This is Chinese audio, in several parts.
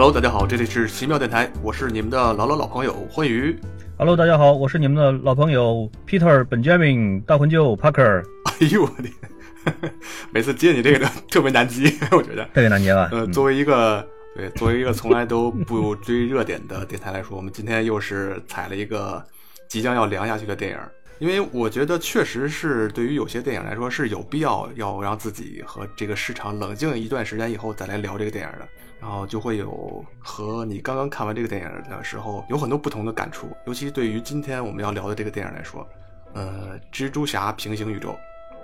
Hello，大家好，这里是奇妙电台，我是你们的老老老朋友欢愉。Hello，大家好，我是你们的老朋友 Peter Benjamin 大魂舅 Parker，哎呦我的天，每次接你这个 特别难接，我觉得。特别难接吧？呃，作为一个对，作为一个从来都不追热点的电台来说，我们今天又是踩了一个即将要凉下去的电影。因为我觉得确实是对于有些电影来说是有必要要让自己和这个市场冷静一段时间以后再来聊这个电影的，然后就会有和你刚刚看完这个电影的时候有很多不同的感触，尤其对于今天我们要聊的这个电影来说，呃，蜘蛛侠平行宇宙，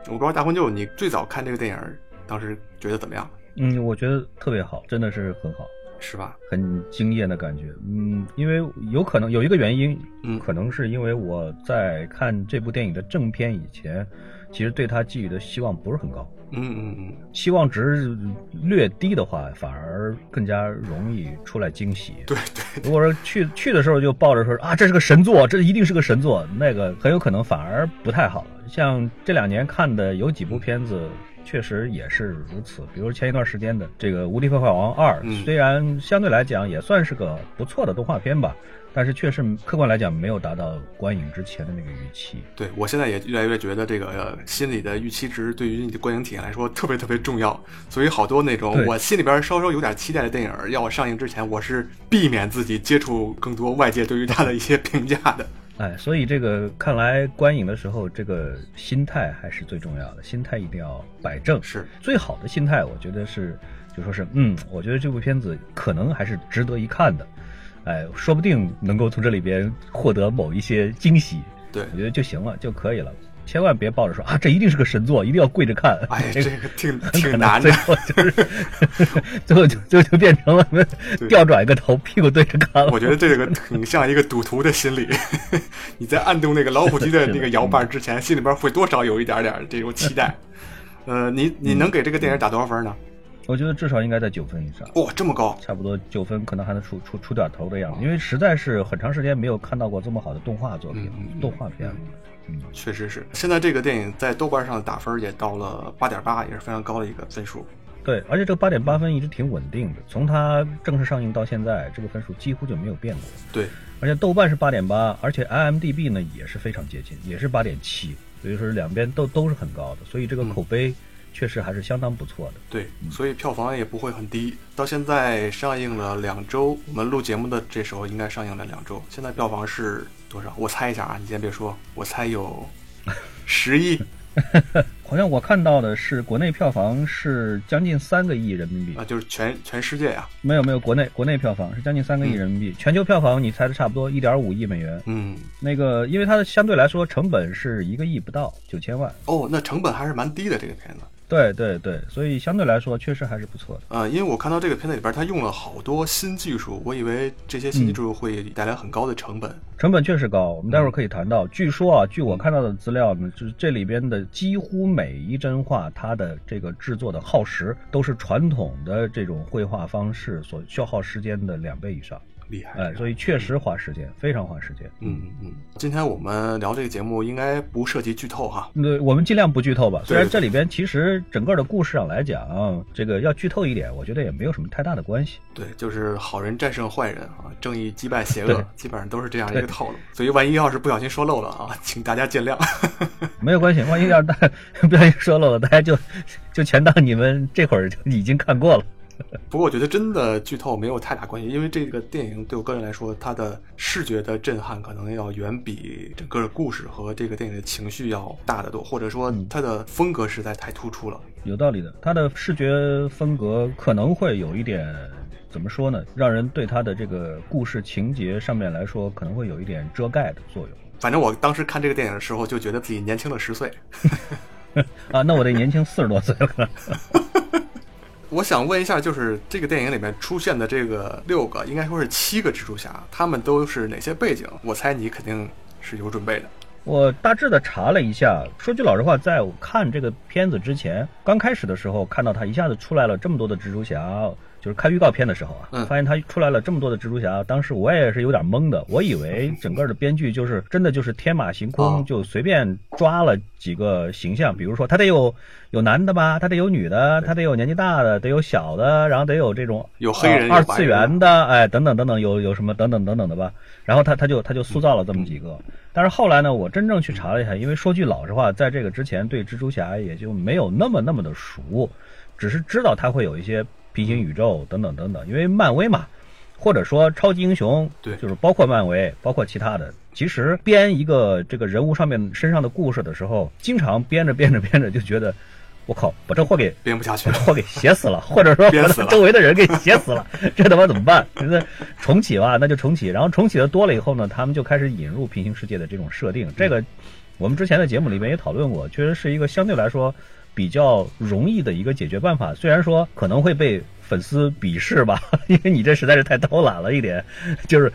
我不知道大婚舅你最早看这个电影当时觉得怎么样，嗯，我觉得特别好，真的是很好，是吧？很惊艳的感觉。嗯，因为有可能有一个原因，嗯可能是因为我在看这部电影的正片以前，其实对它寄予的希望不是很高。嗯嗯嗯，期望值略低的话，反而更加容易出来惊喜。对对，如果说去去的时候就抱着说啊，这是个神作，这一定是个神作，那个很有可能反而不太好了。像这两年看的有几部片子，确实也是如此。比如前一段时间的这个《无敌破坏王二》嗯，虽然相对来讲也算是个不错的动画片吧，但是确实客观来讲没有达到观影之前的那个预期。对我现在也越来越觉得这个、呃心理的预期值对于你的观影体验来说特别特别重要，所以好多那种我心里边稍稍有点期待的电影要上映之前，我是避免自己接触更多外界对于它的一些评价的。哎，所以这个看来观影的时候，这个心态还是最重要的，心态一定要摆正。是，最好的心态，我觉得是，就说是，嗯，我觉得这部片子可能还是值得一看的，哎，说不定能够从这里边获得某一些惊喜，对我，觉得就行了，就可以了。千万别抱着说啊，这一定是个神作，一定要跪着看。哎，这个挺挺难的最。后就是，最后就最后就变成了调转一个头，屁股对着看了。我觉得这个挺像一个赌徒的心理，你在按动那个老虎机的那个摇把之前，心里边会多少有一点点这种期待。呃，你你能给这个电影打多少分呢？我觉得至少应该在九分以上。哇、这么高！差不多九分，可能还能出出出点头的样子，因为实在是很长时间没有看到过这么好的动画作品，动画片。嗯，确实是，现在这个电影在豆瓣上的打分也到了八点八，也是非常高的一个分数。对，而且这个八点八分一直挺稳定的，从它正式上映到现在，这个分数几乎就没有变过。对，而且豆瓣是八点八，而且 IMDB 呢也是非常接近，也是八点七，所以说两边都都是很高的，所以这个口碑确实还是相当不错的。对，所以票房也不会很低。到现在上映了两周，我们录节目的这时候应该上映了两周。现在票房是多少？我猜一下啊，你先别说，我猜有 十亿 好像我看到的是国内票房是将近三个亿人民币啊，，就是全全世界呀、没有没有，国内国内票房是将近三个亿人民币，全球票房你猜的差不多一点五亿美元。嗯，那个，因为它的相对来说成本是一个亿不到，九千万。哦，那成本还是蛮低的这个片子。对对对，所以相对来说确实还是不错的。呃，因为我看到这个片子里边，它用了好多新技术，我以为这些新技术会带来很高的成本。成本确实高，我们待会儿可以谈到。据说啊，据我看到的资料呢，就是这里边的几乎每一帧画，它的这个制作的耗时都是传统的这种绘画方式所消耗时间的两倍以上。厉害，哎，所以确实花时间，非常花时间。嗯嗯嗯，今天我们聊这个节目应该不涉及剧透哈。对，我们尽量不剧透吧。虽然这里边其实整个的故事上来讲，这个要剧透一点，我觉得也没有什么太大的关系。对，就是好人战胜坏人啊，正义击败邪恶，基本上都是这样一个套路。所以万一要是不小心说漏了啊，请大家见谅。没有关系，万一要是大 不小心说漏了，大家就就全当你们这会儿就已经看过了。不过我觉得真的剧透没有太大关系，因为这个电影对我个人来说，它的视觉的震撼可能要远比整个的故事和这个电影的情绪要大得多，或者说它的风格实在太突出了。有道理的，它的视觉风格可能会有一点怎么说呢，让人对它的这个故事情节上面来说，可能会有一点遮盖的作用。反正我当时看这个电影的时候，就觉得自己年轻了十岁。啊，那我得年轻四十多岁了。我想问一下，就是这个电影里面出现的这个六个，应该说是七个蜘蛛侠，他们都是哪些背景？我猜你肯定是有准备的。我大致的查了一下，说句老实话，在我看这个片子之前，刚开始的时候看到他一下子出来了这么多的蜘蛛侠，就是看预告片的时候啊，嗯。发现他出来了这么多的蜘蛛侠，当时我也是有点懵的，我以为 整个的编剧就是真的就是天马行空，哦就随便抓了几个形象，比如说他得有有男的吧，他得有女的，他得有年纪大的，得有小的，然后得有这种有黑人呃二次元的，哎，等等等等，有有什么等等等等的吧。然后他他就他就塑造了这么几个，但是后来呢，我真正去查了一下，因为说句老实话，在这个之前对蜘蛛侠也就没有那么那么的熟，只是知道他会有一些平行宇宙等等等等，因为漫威嘛。或者说超级英雄，对就是包括漫威，包括其他的。其实编一个这个人物上面身上的故事的时候，经常编着编着编着就觉得，我靠，把这货给编不下去把货给写死了，或者说把周围的人给写死了，这他妈怎么办？那重启吧，那就重启。然后重启的多了以后呢，他们就开始引入平行世界的这种设定。这个我们之前的节目里面也讨论过，确实是一个相对来说比较容易的一个解决办法。虽然说可能会被粉丝鄙视吧，因为你这实在是太偷懒了一点，就是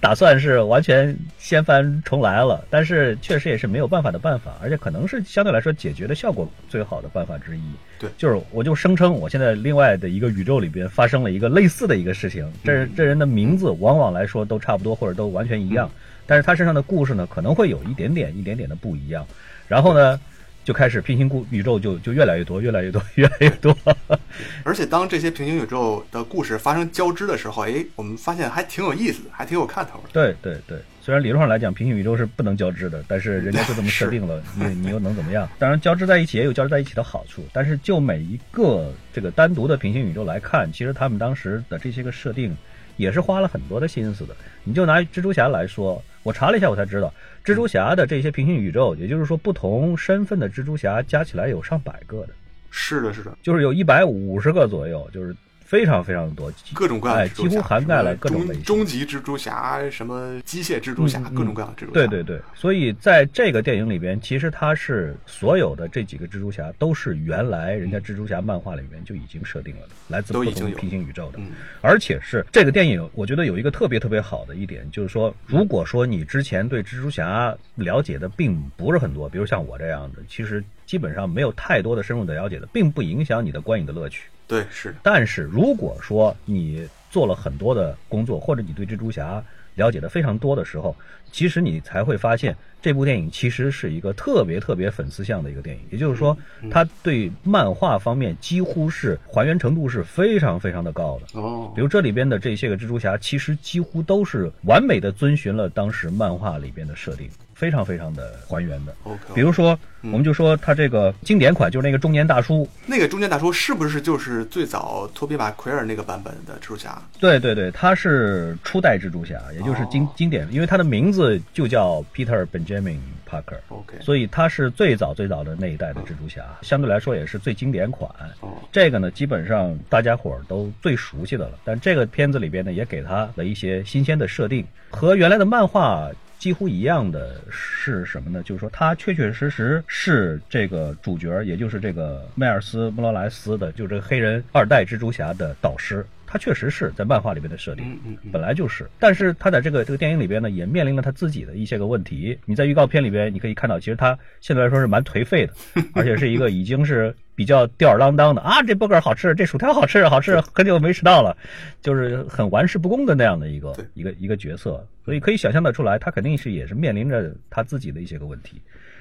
打算是完全掀翻重来了。但是确实也是没有办法的办法，而且可能是相对来说解决的效果最好的办法之一。对就是我就声称我现在另外的一个宇宙里边发生了一个类似的一个事情，这嗯这人的名字往往来说都差不多或者都完全一样，但是他身上的故事呢可能会有一点点一点点的不一样，然后呢就开始平行故宇宙就就越来越多越来越多越来越多，而且当这些平行宇宙的故事发生交织的时候，哎，我们发现还挺有意思的，还挺有看头的。对对对，虽然理论上来讲平行宇宙是不能交织的，但是人家就这么设 定了，你你又能怎么样？当然交织在一起也有交织在一起的好处，但是就每一个这个单独的平行宇宙来看，其实他们当时的这些个设定也是花了很多的心思的。你就拿蜘蛛侠来说，我查了一下，我才知道，蜘蛛侠的这些平行宇宙，也就是说不同身份的蜘蛛侠加起来有上百个的，是的，是的，就是有一百五十个左右，就是非常非常多，各种各样的几乎涵盖了各种类型。终终极蜘蛛侠，什么机械蜘蛛侠，各种各样的蜘蛛侠。对对对，所以在这个电影里边，其实它是所有的这几个蜘蛛侠都是原来人家蜘蛛侠漫画里面就已经设定了的，来自不同都已经有平行宇宙的，嗯而且是这个电影，我觉得有一个特别特别好的一点，就是说，如果说你之前对蜘蛛侠了解的并不是很多，比如像我这样的，其实基本上没有太多的深入的了解的，并不影响你的观影的乐趣。对是的，但是如果说你做了很多的工作，或者你对蜘蛛侠了解的非常多的时候，其实你才会发现这部电影其实是一个特别特别粉丝向的一个电影。也就是说，它对漫画方面几乎是还原程度是非常非常的高的。哦比，如这里边的这些个蜘蛛侠，其实几乎都是完美的遵循了当时漫画里边的设定，非常非常的还原的。OK，比如说，嗯我们就说他这个经典款，就是那个中年大叔，那个中年大叔是不是就是最早托比·马奎尔那个版本的蜘蛛侠？对对对，他是初代蜘蛛侠，也就是经、哦经典，因为他的名字就叫 Peter Benjamin Parker，OK，所以他是最早最早的那一代的蜘蛛侠，相对来说也是最经典款。哦，这个呢，基本上大家伙儿都最熟悉的了。但这个片子里边呢，也给他了一些新鲜的设定，和原来的漫画几乎一样的是什么呢？就是说，他确确实实是这个主角，也就是这个迈尔斯·莫罗莱斯的，就这个黑人二代蜘蛛侠的导师。他确实是在漫画里边的设定，本来就是。但是他在这个这个电影里边呢，也面临了他自己的一些个问题。你在预告片里边，你可以看到，其实他现在来说是蛮颓废的，而且是一个已经是比较吊儿郎当的啊，这 burger 好吃，这薯条好吃，好吃，很久没吃到了，就是很玩世不恭的那样的一个一个一个角色。所以可以想象得出来，他肯定是也是面临着他自己的一些个问题。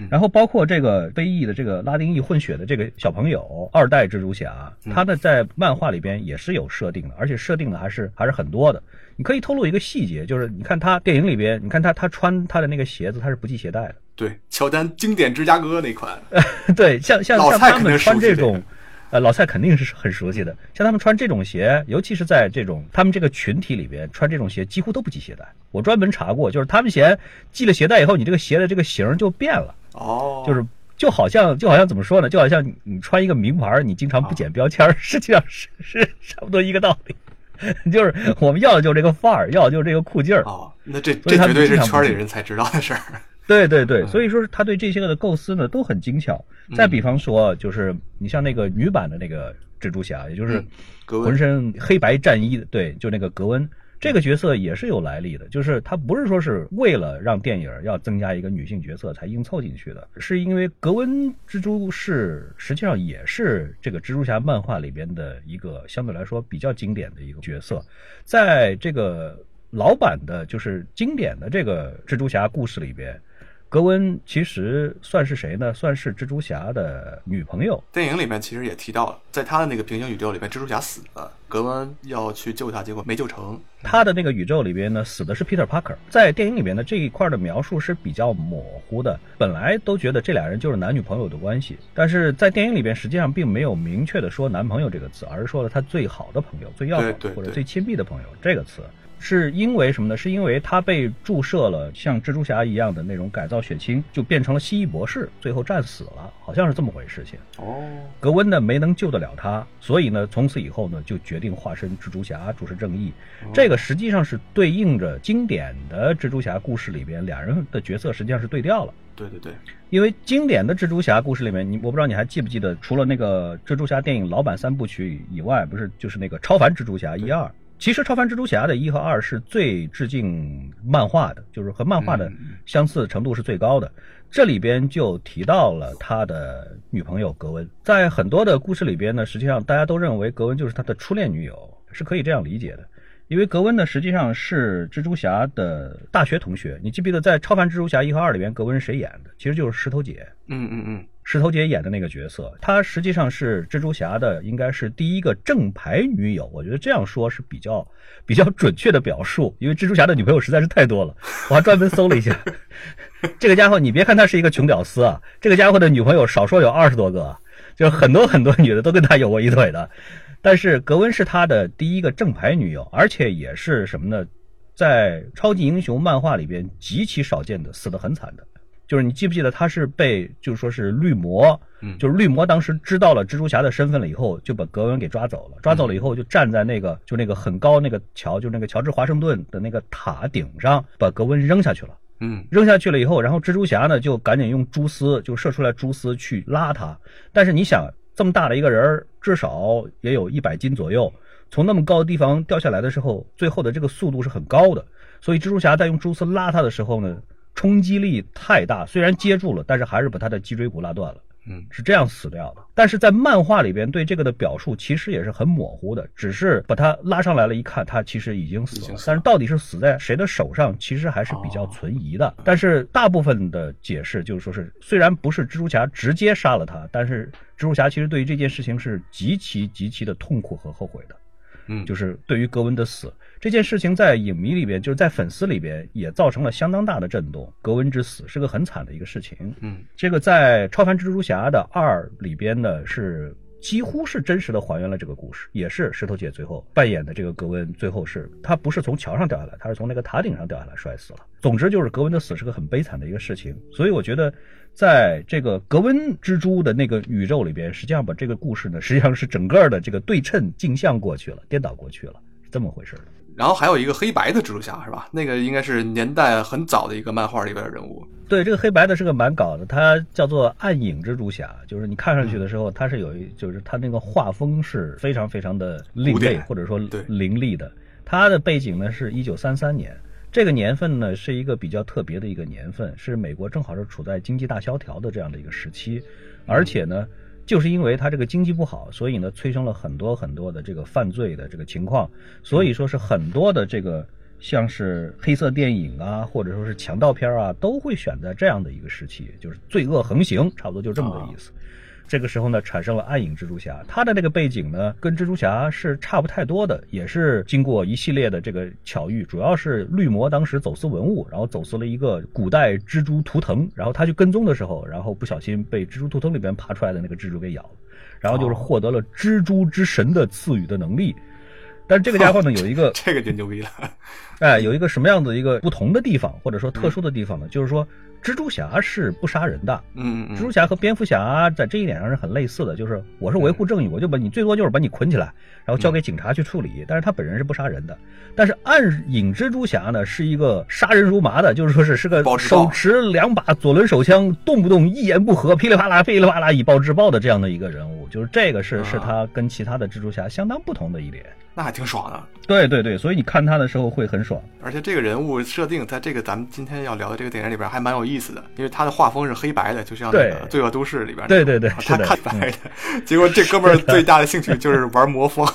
然后包括这个非裔的这个拉丁裔混血的这个小朋友，二代蜘蛛侠，他的在漫画里边也是有设定的，而且设定的还是还是很多的。你可以透露一个细节，就是你看他电影里边，你看他他穿他的那个鞋子，他是不系鞋带的。对，乔丹经典芝加哥那款，对，像像像他们穿这种，呃，老蔡肯定是很熟悉的。像他们穿这种鞋，尤其是在这种他们这个群体里边穿这种鞋，几乎都不系鞋带。我专门查过，就是他们鞋系了鞋带以后，你这个鞋的这个型就变了。哦，就是就好像就好像怎么说呢？就好像你你穿一个名牌，你经常不剪标签儿，实际上是是差不多一个道理。就是我们要的就是这个范儿，要的就是这个酷劲儿。哦，那这这绝对是圈里人才知道的事儿。对对对，所以说是他对这些个的构思呢都很精巧。再比方说，就是你像那个女版的那个蜘蛛侠，也就是浑身黑白战衣的，对，就那个格温。这个角色也是有来历的，就是他不是说是为了让电影要增加一个女性角色才硬凑进去的，是因为格温蜘蛛是实际上也是这个蜘蛛侠漫画里边的一个相对来说比较经典的一个角色，在这个老版的就是经典的这个蜘蛛侠故事里边。格温其实算是谁呢？算是蜘蛛侠的女朋友。电影里面其实也提到了，在他的那个平行宇宙里面，蜘蛛侠死了，格温要去救他，结果没救成。他的那个宇宙里边呢，死的是 Peter Parker。在电影里面的这一块的描述是比较模糊的。本来都觉得这俩人就是男女朋友的关系，但是在电影里边实际上并没有明确的说男朋友这个词，而是说了他最好的朋友、最要好或者最亲密的朋友这个词。是因为什么呢？是因为他被注射了像蜘蛛侠一样的那种改造血清，就变成了蜥蜴博士，最后战死了，好像是这么回事。情哦，格温呢没能救得了他，所以呢，从此以后呢，就决定化身蜘蛛侠，主持正义。这个实际上是对应着经典的蜘蛛侠故事里边，俩人的角色实际上是对调了。对对对，因为经典的蜘蛛侠故事里面，你我不知道你还记不记得，除了那个蜘蛛侠电影老版三部曲以外，不是就是那个超凡蜘蛛侠一二。其实，超凡蜘蛛侠的一和二是最致敬漫画的，就是和漫画的相似程度是最高的。这里边就提到了他的女朋友格温，在很多的故事里边呢，实际上大家都认为格温就是他的初恋女友，是可以这样理解的。因为格温呢，实际上是蜘蛛侠的大学同学。你记不记得在超凡蜘蛛侠一和二里边，格温是谁演的？其实就是石头姐。嗯嗯嗯。石头姐演的那个角色，她实际上是蜘蛛侠的，应该是第一个正牌女友。我觉得这样说是比较比较准确的表述，因为蜘蛛侠的女朋友实在是太多了。我还专门搜了一下，这个家伙，你别看他是一个穷屌丝啊，这个家伙的女朋友少说有二十多个，就很多很多女的都跟他有过一腿的。但是格温是他的第一个正牌女友，而且也是什么呢？在超级英雄漫画里边极其少见的，死得很惨的。就是你记不记得他是被，就是说是绿魔，嗯就是绿魔当时知道了蜘蛛侠的身份了以后，就把格温给抓走了。抓走了以后，就站在那个就那个很高那个桥，就那个乔治华盛顿的那个塔顶上，把格温扔下去了。嗯，扔下去了以后，然后蜘蛛侠呢就赶紧用蛛丝就射出来蛛丝去拉他。但是你想，这么大的一个人，至少也有一百斤左右，从那么高的地方掉下来的时候，最后的这个速度是很高的。所以蜘蛛侠在用蛛丝拉他的时候呢。冲击力太大，虽然接住了，但是还是把他的脊椎骨拉断了。嗯，是这样死掉的。但是在漫画里边对这个的表述其实也是很模糊的，只是把他拉上来了，一看他其实已经死了。但是到底是死在谁的手上，其实还是比较存疑的。但是大部分的解释就是说是，虽然不是蜘蛛侠直接杀了他，但是蜘蛛侠其实对于这件事情是极其极其的痛苦和后悔的。嗯，就是对于格温的死。这件事情在影迷里边，就是在粉丝里边也造成了相当大的震动。格温之死是个很惨的一个事情。嗯，这个在《超凡蜘蛛侠》的二里边呢，是几乎是真实的还原了这个故事，也是石头姐最后扮演的这个格温，最后是他不是从桥上掉下来，他是从那个塔顶上掉下来摔死了。总之就是格温的死是个很悲惨的一个事情。所以我觉得，在这个格温蜘蛛的那个宇宙里边，实际上把这个故事呢，实际上是整个的这个对称镜像过去了，颠倒过去了，是这么回事的。然后还有一个黑白的蜘蛛侠是吧？那个应该是年代很早的一个漫画里边的人物。对，这个黑白的是个蛮搞的，它叫做暗影蜘蛛侠，就是你看上去的时候，它是有一，就是它那个画风是非常非常的另类或者说凌厉的。它的背景呢是一九三三年，这个年份呢是一个比较特别的一个年份，是美国正好是处在经济大萧条的这样的一个时期，而且呢。就是因为它这个经济不好，所以呢催生了很多很多的这个犯罪的这个情况，所以说是很多的这个像是黑色电影啊，或者说是强盗片啊，都会选在这样的一个时期，就是罪恶横行，差不多就这么个意思。这个时候呢，产生了暗影蜘蛛侠，他的那个背景呢，跟蜘蛛侠是差不太多的，也是经过一系列的这个巧遇，主要是绿魔当时走私文物，然后走私了一个古代蜘蛛图腾，然后他去跟踪的时候，然后不小心被蜘蛛图腾里边爬出来的那个蜘蛛给咬了，然后就是获得了蜘蛛之神的赐予的能力，但是这个家伙呢，有一个这个就牛逼了，哎，有一个什么样的一个不同的地方，或者说特殊的地方呢？就是说。蜘蛛侠是不杀人的，嗯嗯，蜘蛛侠和蝙蝠侠在这一点上是很类似的，就是我是维护正义，我就把你最多就是把你捆起来，然后交给警察去处理，但是他本人是不杀人的。但是暗影蜘蛛侠呢，是一个杀人如麻的，就是说是是个手持两把左轮手枪，动不动一言不合噼里啪啦噼里啪啦以暴制暴的这样的一个人物，就是这个是是他跟其他的蜘蛛侠相当不同的一点。那还挺爽的。对对对，所以你看他的时候会很爽。而且这个人物设定在这个咱们今天要聊的这个电影里边还蛮有意思的，因为他的画风是黑白的，就像那个《罪恶都市》里边。对对对他看白的，结果这哥们儿最大的兴趣就是玩魔方，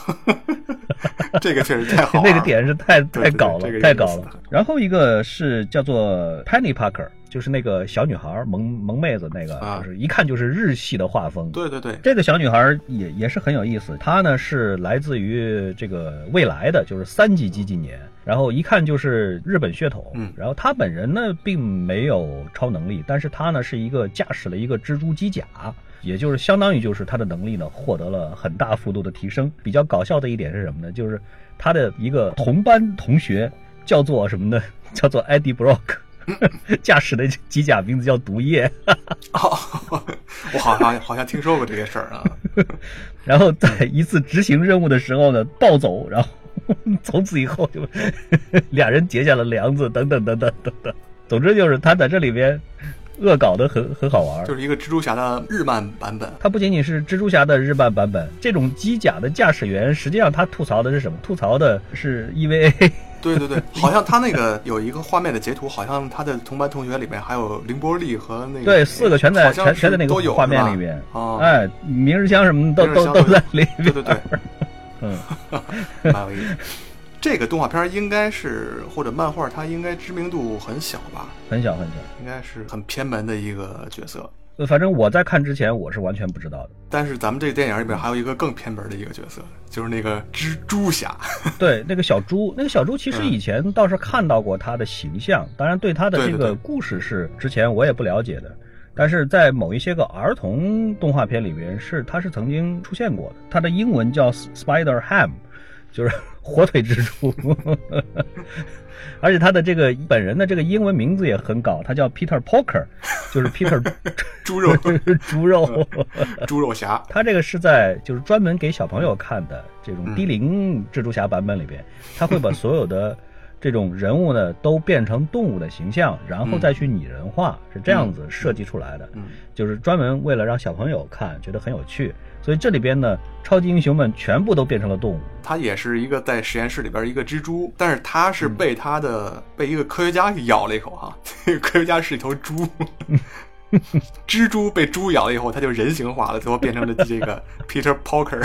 这个确实太好了。那个点是太太搞了这个，太搞了。然后一个是叫做 Penny Parker，就是那个小女孩萌萌妹子那个，啊就是一看就是日系的画风。对对对，这个小女孩也也是很有意思，她呢是来自于这个未来的，就是三级机纪年，然后一看就是日本血统。嗯然后她本人呢并没有超能力，但是她呢是一个驾驶了一个蜘蛛机甲，也就是相当于就是他的能力呢获得了很大幅度的提升。比较搞笑的一点是什么呢？就是他的一个同班同学叫做什么呢？叫做 Eddie Brock。驾驶的机甲名字叫毒液，哦，我好像好像听说过这些事儿啊。然后在一次执行任务的时候呢，暴走，然后从此以后就俩人结下了梁子，等等等等等等。总之就是他在这里边恶搞的很很好玩。就是一个蜘蛛侠的日漫版本。它不仅仅是蜘蛛侠的日漫版本，这种机甲的驾驶员，实际上他吐槽的是什么？吐槽的是 EVA。对对对，好像他那个有一个画面的截图，好像他的同班同学里面还有凌波丽和那个对，四个全在全全在那个画面里边。哦，哎，明日香什么的都都都在里边。对对对，嗯，蛮有意思。这个动画片应该是或者漫画，它应该知名度很小吧？很小很小。应该是很偏门的一个角色。呃反正我在看之前，我是完全不知道的。但是咱们这个电影里边还有一个更偏门的一个角色，就是那个蜘蛛侠。对，那个小猪，那个小猪其实嗯以前倒是看到过他的形象，当然对他的这个故事是之前我也不了解的，但是在某一些个儿童动画片里边是他是曾经出现过的。他的英文叫 Spider Ham，就是火腿蜘蛛，而且他的这个本人的这个英文名字也很搞，他叫 Peter Porker，就是 Peter 猪肉 猪肉。猪肉侠，他这个是在就是专门给小朋友看的这种嗯低龄蜘蛛侠版本里边，他会把所有的这种人物呢都变成动物的形象，然后再去拟人化，是这样子设计出来的，嗯，就是专门为了让小朋友看，觉得很有趣。所以这里边呢，超级英雄们全部都变成了动物。他也是一个在实验室里边一个蜘蛛，但是他嗯是被他的、被一个科学家给咬了一口哈，这 个科学家是一头猪。蜘蛛被猪咬了以后，它就人形化了，最后变成了这个 Peter Parker。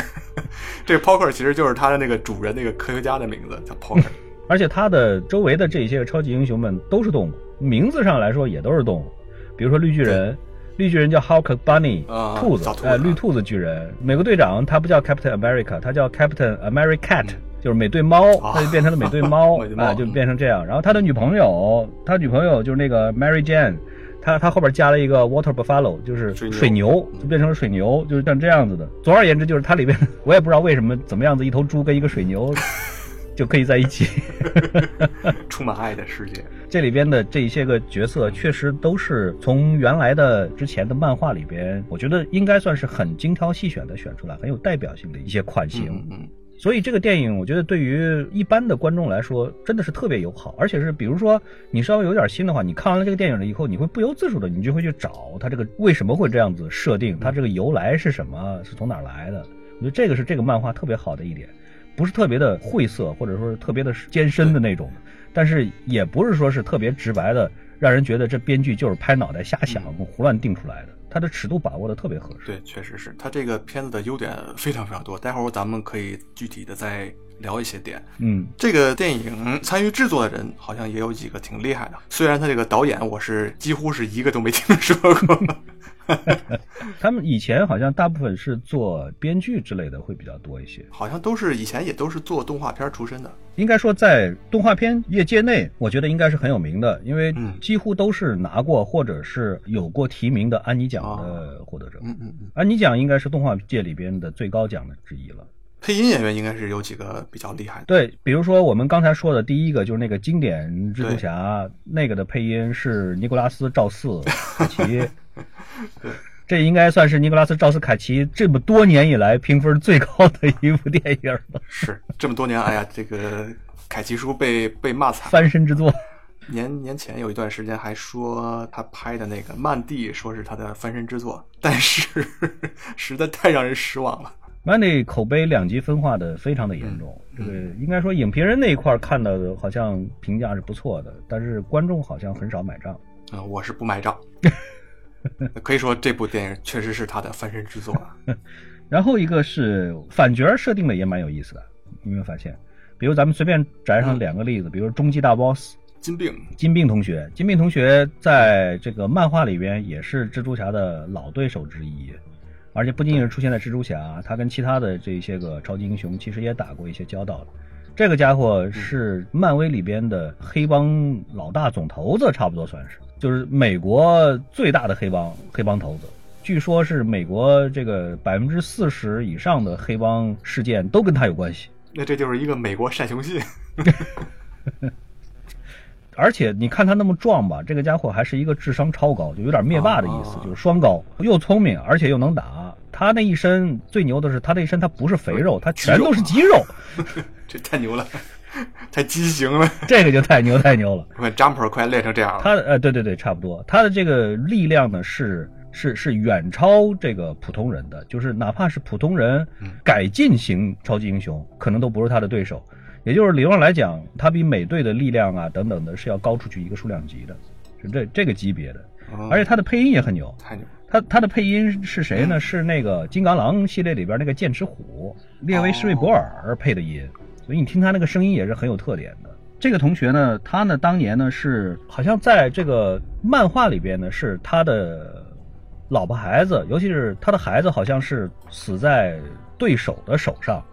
这个 Parker 其实就是他的那个主人那个科学家的名字，叫 Parker。而且他的周围的这些个超级英雄们都是动物，名字上来说也都是动物。比如说绿巨人，绿巨人叫 Hulk Bunny，、啊兔子哎，绿兔子巨人。美国队长他不叫 Captain America，他叫 Captain Americat，、就是美队猫，啊他就变成了美队猫 美队，猫啊，就变成这样。然后他的女朋友，他女朋友就是那个 Mary Jane。他他后边加了一个 water buffalo，就是水牛水牛，就变成了水牛，就是像这样子的。总而言之，就是它里边我也不知道为什么怎么样子，一头猪跟一个水牛 就可以在一起。充满爱的世界。这里边的这一些个角色，确实都是从原来的之前的漫画里边，我觉得应该算是很精挑细选的选出来，很有代表性的一些款型。嗯嗯，所以这个电影，我觉得对于一般的观众来说，真的是特别友好，而且是比如说你稍微有点心的话，你看完了这个电影了以后，你会不由自主的，你就会去找它这个为什么会这样子设定，它这个由来是什么，是从哪儿来的。我觉得这个是这个漫画特别好的一点，不是特别的晦涩，或者说是特别的艰深的那种，但是也不是说是特别直白的，让人觉得这编剧就是拍脑袋瞎想、胡乱定出来的。它的尺度把握的特别合适。对，确实是他这个片子的优点非常非常多。待会儿咱们可以具体的再聊一些点。嗯，这个电影参与制作的人好像也有几个挺厉害的，虽然他这个导演我是几乎是一个都没听说过。他们以前好像大部分是做编剧之类的会比较多一些。好像都是以前也都是做动画片出身的。应该说，在动画片业界内，我觉得应该是很有名的，因为嗯几乎都是拿过或者是有过提名的安妮奖的获得者。嗯嗯嗯，安妮奖应该是动画界里边的最高奖的之一了。配音演员应该是有几个比较厉害的。对，比如说我们刚才说的第一个就是那个经典蜘蛛侠，那个的配音是尼古拉斯·赵四凯奇。这应该算是尼古拉斯·赵斯凯奇这么多年以来评分最高的一部电影了，是这么多年，哎呀，这个凯奇叔被被骂惨。翻身之作。年年前有一段时间还说他拍的那个《曼蒂》说是他的翻身之作，但是实在太让人失望了。Money 口碑两极分化的非常的严重，这个应该说影评人那一块看到的好像评价是不错的，但是观众好像很少买账。啊、我是不买账。可以说这部电影确实是他的翻身之作啊。然后一个是反角设定的也蛮有意思的，你有没有发现？比如咱们随便摘上两个例子，比如终极大 boss 金并金并同学，金并同学在这个漫画里边也是蜘蛛侠的老对手之一，而且不仅仅是出现在蜘蛛侠，他跟其他的这些个超级英雄其实也打过一些交道了。这个家伙是漫威里边的黑帮老大总头子，差不多算是，就是美国最大的黑帮黑帮头子。据说是美国这个百分之四十以上的黑帮事件都跟他有关系。那这就是一个美国单雄信。而且你看他那么壮吧，这个家伙还是一个智商超高，就有点灭霸的意思，哦就是双高，又聪明，而且又能打。他那一身最牛的是，他那一身他不是肥肉，他全都是肌肉，这太牛了，太畸形了。这个就太牛太牛了。我看 Jumper 快练成这样了。他的呃，对对对，差不多。他的这个力量呢，是是是远超这个普通人的，就是哪怕是普通人嗯改进型超级英雄，可能都不是他的对手。也就是理论上来讲，他比美队的力量啊等等的是要高出去一个数量级的，是这这个级别的。嗯而且他的配音也很牛，太牛了。他他的配音是谁呢？是那个金刚狼系列里边那个剑齿虎列维施瑞博尔配的音，所以你听他那个声音也是很有特点的。这个同学呢，他呢当年呢是好像在这个漫画里边呢是他的老婆孩子，尤其是他的孩子好像是死在对手的手上，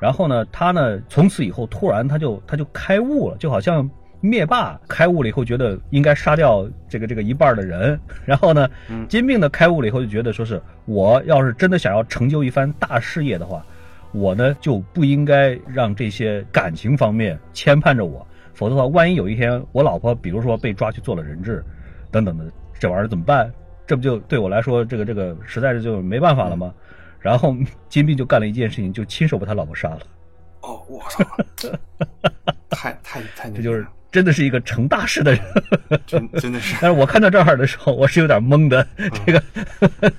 然后呢他呢从此以后突然他就他就开悟了，就好像。灭霸开悟了以后，觉得应该杀掉这个这个一半的人，然后呢，嗯金并的开悟了以后，就觉得说是我要是真的想要成就一番大事业的话，我呢就不应该让这些感情方面牵绊着我，否则的话，万一有一天我老婆比如说被抓去做了人质，等等的，这玩意儿怎么办？这不就对我来说，这个这个实在是就没办法了吗？然后金币就干了一件事情，就亲手把他老婆杀了，哦，我操！太太太！这就是真的是一个成大事的人。真真的是但是我看到这儿的时候，我是有点懵的。这个，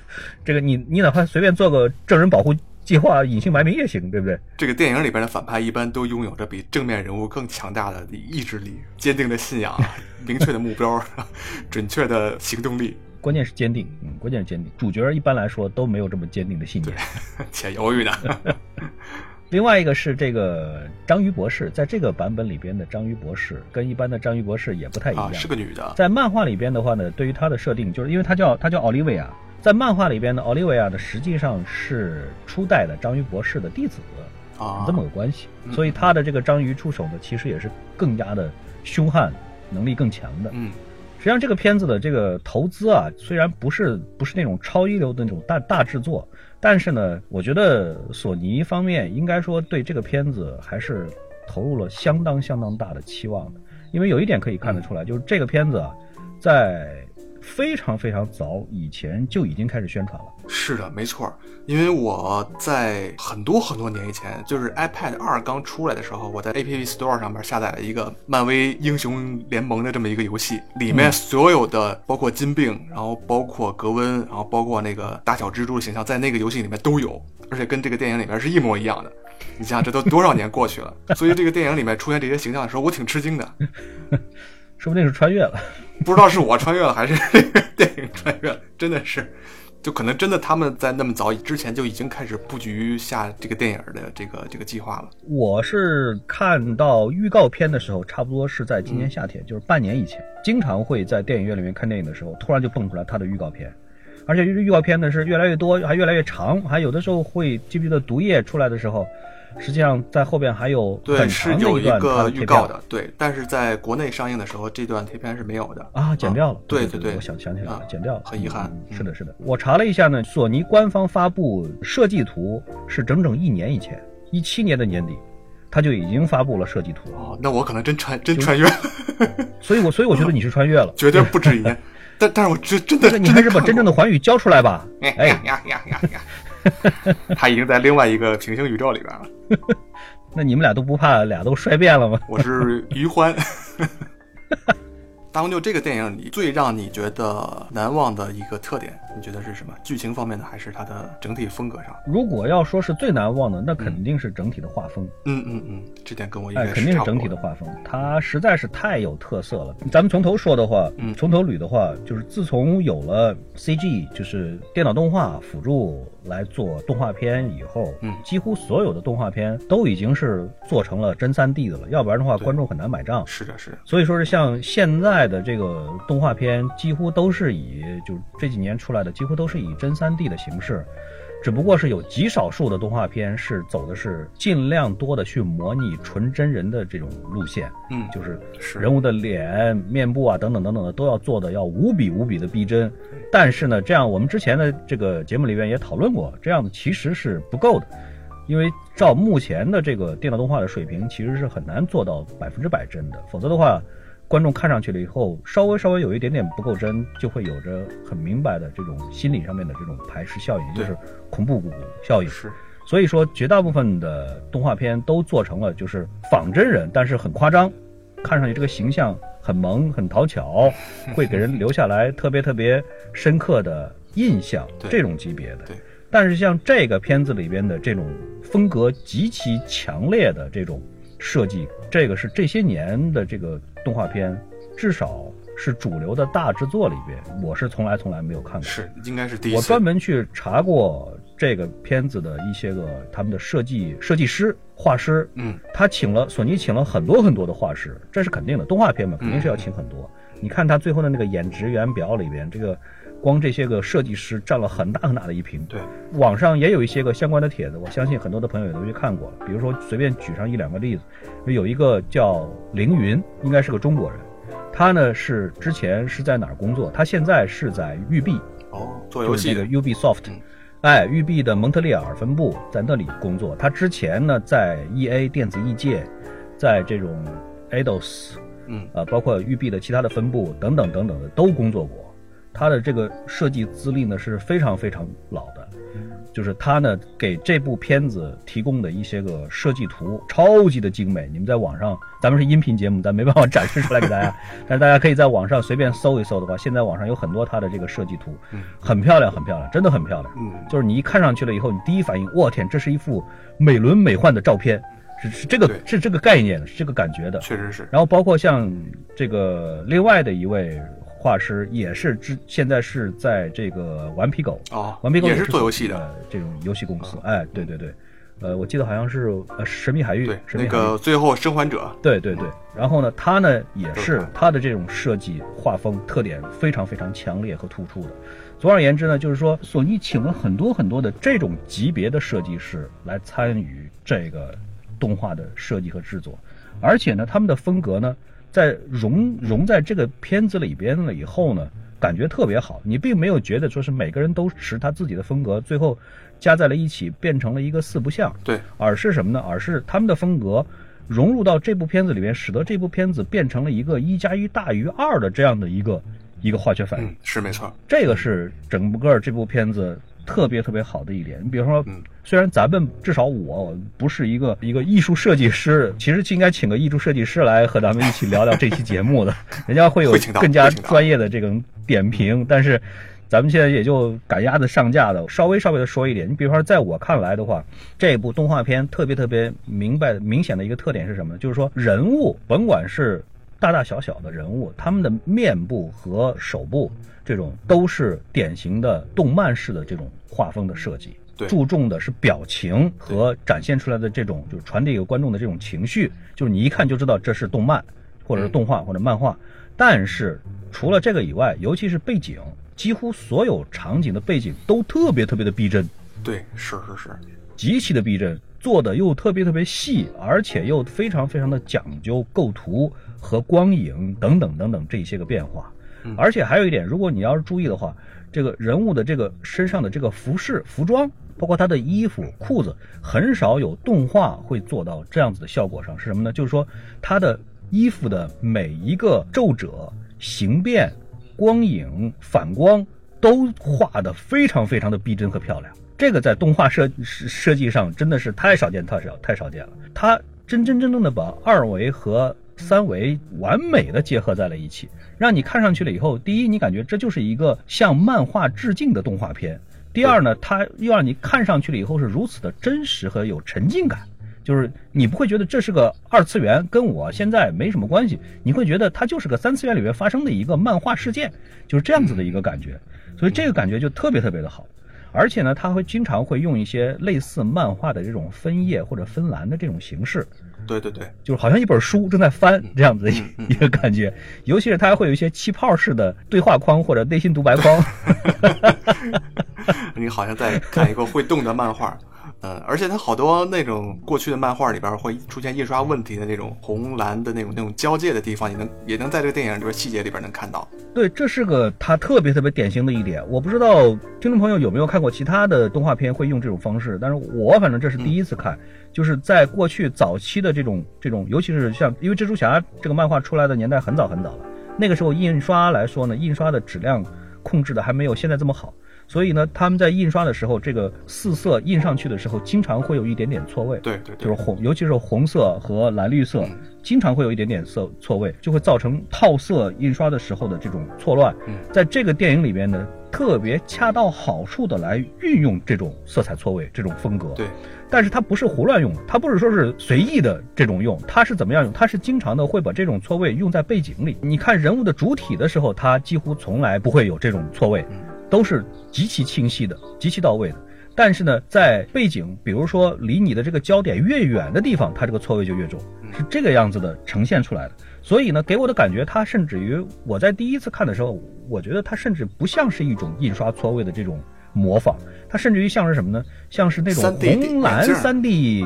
这个你你哪怕随便做个证人保护计划、隐姓埋名也行，对不对？这个电影里边的反派一般都拥有着比正面人物更强大的意志力、坚定的信仰、明确的目标、准确的行动力，关键是坚定，嗯，关键是坚定。主角一般来说都没有这么坚定的信念。且犹豫呢。另外一个是这个章鱼博士，在这个版本里边的章鱼博士跟一般的章鱼博士也不太一样。啊，是个女的。在漫画里边的话呢，对于她的设定，就是因为她叫她叫奥利维亚，在漫画里边呢，奥利维亚呢实际上是初代的章鱼博士的弟子，啊有这么个关系，嗯所以他的这个章鱼出手呢，其实也是更加的凶悍，能力更强的。嗯实际上，这个片子的这个投资啊，虽然不是不是那种超一流的那种大大制作，但是呢，我觉得索尼方面应该说对这个片子还是投入了相当相当大的期望的。因为有一点可以看得出来，就是这个片子啊，在非常非常早以前就已经开始宣传了。是的，没错儿。因为我在很多很多年以前，就是 iPad 二刚出来的时候，我在 App Store 上面下载了一个漫威英雄联盟的这么一个游戏，里面所有的包括金并，然后包括格温，然后包括那个大小蜘蛛的形象，在那个游戏里面都有，而且跟这个电影里面是一模一样的。你想想，这都多少年过去了？所以这个电影里面出现这些形象的时候，我挺吃惊的，说不定是穿越了。不知道是我穿越了还是 这个电影穿越了，真的是。就可能真的他们在那么早之前就已经开始布局下这个电影的这个这个计划了。我是看到预告片的时候，差不多是在今年夏天，就是半年以前，经常会在电影院里面看电影的时候，突然就蹦出来他的预告片，而且预告片呢是越来越多，还越来越长，还有的时候会记不记得毒液出来的时候，实际上在后边还有对，很是长的一个的预告的，对，但是在国内上映的时候，这段贴片是没有的啊，剪掉了。对对对我想想起来了啊，剪掉了，很遗憾嗯是的，是的，我查了一下呢，索尼官方发布设计图是整整一年以前，一七年的年底，他就已经发布了设计图了。哦，那我可能真穿真穿越了，所以我所以我觉得你是穿越了，绝对不止一年。但但是我真真的你还是把真正的环宇交出来吧。哎哎，呀呀呀呀呀！他已经在另外一个平行宇宙里边了。那你们俩都不怕俩都摔变了吗？我是于欢，大红牛这个电影里最让你觉得难忘的一个特点，你觉得是什么？剧情方面的，还是它的整体风格上？如果要说是最难忘的，那肯定是整体的画风。嗯嗯嗯，这点跟我应该哎，肯定是整体的画风，它实在是太有特色了。咱们从头说的话，嗯从头捋的话，就是自从有了 CG，就是电脑动画辅助来做动画片以后，嗯几乎所有的动画片都已经是做成了真 3D 的了，要不然的话，观众很难买账。是的，是的，所以说是像现在的这个动画片，几乎都是以就这几年出来的，几乎都是以真三 D 的形式，只不过是有极少数的动画片是走的是尽量多的去模拟纯真人的这种路线，嗯，就是是人物的脸、面部啊等等等等的都要做的要无比无比的逼真。但是呢，这样我们之前的这个节目里面也讨论过，这样子其实是不够的，因为照目前的这个电脑动画的水平，其实是很难做到百分之百真的，否则的话。观众看上去了以后，稍微稍微有一点点不够真，就会有着很明白的这种心理上面的这种排斥效应，就是恐怖谷效应。是，所以说，绝大部分的动画片都做成了就是仿真人，但是很夸张，看上去这个形象很萌、很讨巧，会给人留下来特别特别深刻的印象，这种级别的。对。但是像这个片子里边的这种风格极其强烈的这种设计，这个是这些年的这个动画片，至少是主流的大制作里边，我是从来从来没有看过。是，应该是第一次。我专门去查过这个片子的一些个他们的设计设计师、画师，嗯，他请了索尼请了很多很多的画师，这是肯定的。动画片嘛，肯定是要请很多。你看他最后的那个演职员表里边，这个光这些个设计师占了很大很大的一屏。对，网上也有一些个相关的帖子，我相信很多的朋友也都去看过了。比如说随便举上一两个例子，有一个叫凌云，应该是个中国人，他呢是之前是在哪儿工作？他现在是在育碧，哦，做游戏的 Ubisoft，嗯哎，育碧的蒙特利尔分部在那里工作。他之前呢在 EA 电子艺界，在这种 Eidos，嗯，呃，包括育碧的其他的分部等等等等的都工作过。他的这个设计资历呢是非常非常老的，就是他呢给这部片子提供的一些个设计图超级的精美。你们在网上，咱们是音频节目，咱没办法展示出来给大家，但是大家可以在网上随便搜一搜的话，现在网上有很多他的这个设计图，很漂亮，很漂亮，真的很漂亮。嗯，就是你一看上去了以后，你第一反应，我天，这是一幅美轮美奂的照片，是是这个是这个概念，是这个感觉的。确实是。然后包括像这个另外的一位画师，也是之现在是在这个顽皮狗，啊，顽皮狗也是做游戏的。呃这种游戏公司，哎，对对对，呃，我记得好像是呃神秘海域，对，那个最后生还者，对对对，然后呢，他呢也是他的这种设计画风特点非常非常强烈和突出的。总而言之呢，就是说索尼请了很多很多的这种级别的设计师来参与这个动画的设计和制作，而且呢，他们的风格呢，在融融在这个片子里边了以后呢，感觉特别好。你并没有觉得说是每个人都持他自己的风格，最后加在了一起变成了一个四不像。对，而是什么呢？而是他们的风格融入到这部片子里面，使得这部片子变成了一个一加一大于二的这样的一个一个化学反应。嗯，是没错。这个是整个这部片子特别特别好的一点。你比如说嗯，虽然咱们至少我不是一个一个艺术设计师，其实应该请个艺术设计师来和咱们一起聊聊这期节目的，人家会有更加专业的这种点评，但是。咱们现在也就赶鸭子上架的，稍微稍微的说一点。你比如说，在我看来的话，这部动画片特别特别明白明显的一个特点是什么呢？就是说人物，甭管是大大小小的人物，他们的面部和手部这种都是典型的动漫式的这种画风的设计。对注重的是表情和展现出来的这种，就是传递给观众的这种情绪，就是你一看就知道这是动漫，或者是动画或者漫画。但是除了这个以外，尤其是背景，几乎所有场景的背景都特别特别的逼真，对，是是是，极其的逼真，做的又特别特别细，而且又非常非常的讲究构图和光影等等等等这些个变化。嗯而且还有一点，如果你要是注意的话，这个人物的这个身上的这个服饰、服装，包括他的衣服、裤子，很少有动画会做到这样子的效果上。是什么呢？就是说他的衣服的每一个皱褶、形变、光影、反光都画得非常非常的逼真和漂亮。这个在动画设设设计上真的是太少见、太少太少见了。他真真正正的把二维和三维完美的结合在了一起，让你看上去了以后，第一，你感觉这就是一个向漫画致敬的动画片；第二呢，它又让你看上去了以后是如此的真实和有沉浸感，就是你不会觉得这是个二次元，跟我现在没什么关系，你会觉得它就是个三次元里面发生的一个漫画事件，就是这样子的一个感觉，所以这个感觉就特别特别的好。而且呢，他会经常会用一些类似漫画的这种分页或者分栏的这种形式，对对对，就是好像一本书正在翻这样子一一个感觉。尤其是它还会有一些气泡式的对话框或者内心独白框，你好像在看一个会动的漫画。嗯，而且它好多那种过去的漫画里边会出现印刷问题的那种红蓝的那种那种交界的地方，也能也能在这个电影里边细节里边能看到。对，这是个它特别特别典型的一点。我不知道听众朋友有没有看过其他的动画片会用这种方式，但是我反正这是第一次看。就是在过去早期的这种这种，尤其是像因为蜘蛛侠这个漫画出来的年代很早很早了，那个时候印刷来说呢，印刷的质量控制的还没有现在这么好。所以呢，他们在印刷的时候，这个四色印上去的时候，经常会有一点点错位。对对，就是红，尤其是红色和蓝绿色，经常会有一点点色错位，就会造成套色印刷的时候的这种错乱。在这个电影里边呢，特别恰到好处的来运用这种色彩错位这种风格。对，但是它不是胡乱用，它不是说是随意的这种用，它是怎么样用？它是经常的会把这种错位用在背景里。你看人物的主体的时候，它几乎从来不会有这种错位。都是极其清晰的、极其到位的，但是呢，在背景，比如说离你的这个焦点越远的地方，它这个错位就越重，是这个样子的呈现出来的。所以呢，给我的感觉，它甚至于我在第一次看的时候，我觉得它甚至不像是一种印刷错位的这种。模仿它，甚至于像是什么呢？像是那种红蓝三 D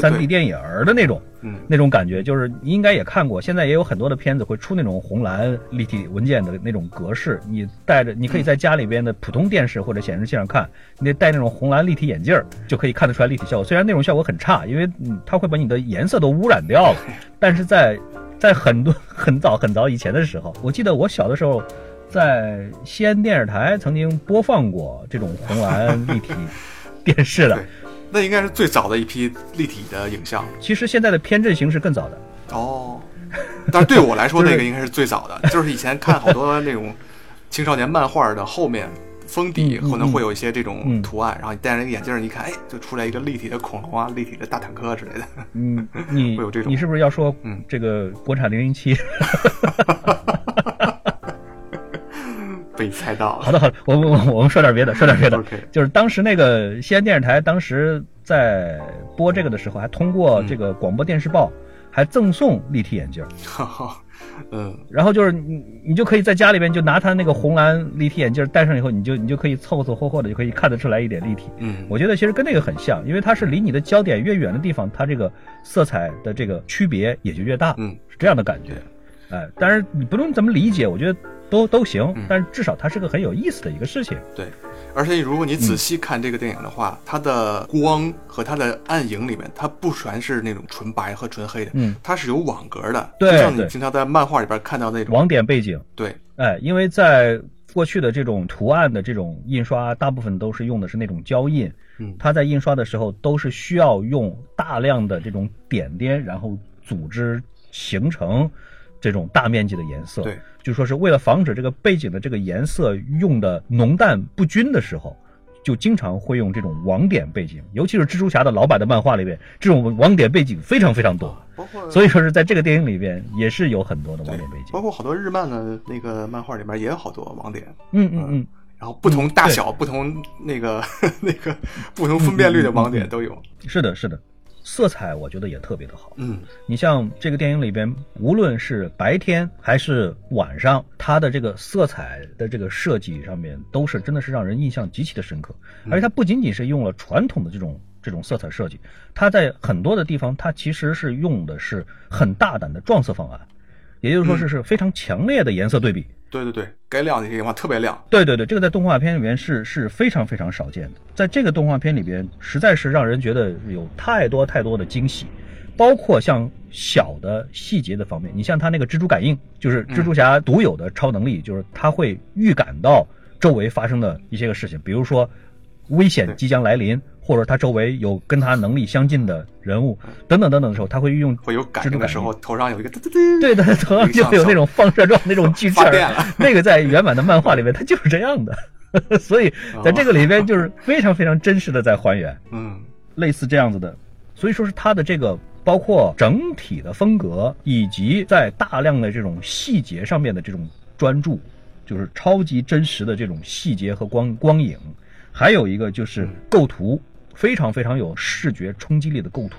三 D 电影的那种，那种感觉，就是你应该也看过。现在也有很多的片子会出那种红蓝立体文件的那种格式，你带着，你可以在家里边的普通电视或者显示器上看，你得戴那种红蓝立体眼镜就可以看得出来立体效果。虽然那种效果很差，因为它会把你的颜色都污染掉了，但是在在很多很早很早以前的时候，我记得我小的时候。在西安电视台曾经播放过这种红蓝立体 电视的，那应该是最早的一批立体的影像。其实现在的偏振型是更早的哦，但是对我来说，那个应该是最早的。就是以前看好多那种青少年漫画的后面封底可能会有一些这种图案，然后你戴上那个眼镜，一看，哎，就出来一个立体的恐龙啊，立体的大坦克之类的。嗯，你 会有这种？你是不是要说，嗯，这个国产零零七？被猜到了。好的，好的，我我我们说点别的，说点别的。OK，就是当时那个西安电视台当时在播这个的时候，还通过这个广播电视报，还赠送立体眼镜。哈哈嗯，然后就是你你就可以在家里边就拿他那个红蓝立体眼镜戴上以后，你就你就可以凑凑合合的就可以看得出来一点立体。嗯，我觉得其实跟那个很像，因为它是离你的焦点越远的地方，它这个色彩的这个区别也就越大。嗯，是这样的感觉。哎，但是你不用怎么理解，我觉得。都都行，但是至少它是个很有意思的一个事情。对，而且如果你仔细看这个电影的话，它的光和它的暗影里面，它不全是那种纯白和纯黑的，嗯，它是有网格的，就像你经常在漫画里边看到那种网点背景。对，哎，因为在过去的这种图案的这种印刷，大部分都是用的是那种胶印，嗯，它在印刷的时候都是需要用大量的这种点点，然后组织形成。这种大面积的颜色，对，就说是为了防止这个背景的这个颜色用的浓淡不均的时候，就经常会用这种网点背景，尤其是蜘蛛侠的老版的漫画里边，这种网点背景非常非常多，包括所以说是在这个电影里边也是有很多的网点背景，包括好多日漫的那个漫画里面也有好多网点，嗯嗯嗯，然后不同大小、不同那个 那个不同分辨率的网点都有，是的，是的。色彩我觉得也特别的好，嗯，你像这个电影里边，无论是白天还是晚上，它的这个色彩的这个设计上面，都是真的是让人印象极其的深刻。而且它不仅仅是用了传统的这种这种色彩设计，它在很多的地方，它其实是用的是很大胆的撞色方案，也就是说是是非常强烈的颜色对比。对对对，该亮的地方特别亮。对对对，这个在动画片里面是是非常非常少见的。在这个动画片里边，实在是让人觉得有太多太多的惊喜，包括像小的细节的方面。你像他那个蜘蛛感应，就是蜘蛛侠独有的超能力，就是他会预感到周围发生的一些个事情，比如说危险即将来临，或者他周围有跟他能力相近的人物等等等等的时候，他会运用会有感蜘蛛感应。的时候，头上有一个对对的，头上就会有那种放射状那种锯齿发电了，那个在原版的漫画里面它就是这样的，所以在这个里边就是非常非常真实的在还原，嗯，类似这样子的，所以说是他的这个包括整体的风格，以及在大量的这种细节上面的这种专注，就是超级真实的这种细节和光光影，还有一个就是构图，非常非常有视觉冲击力的构图。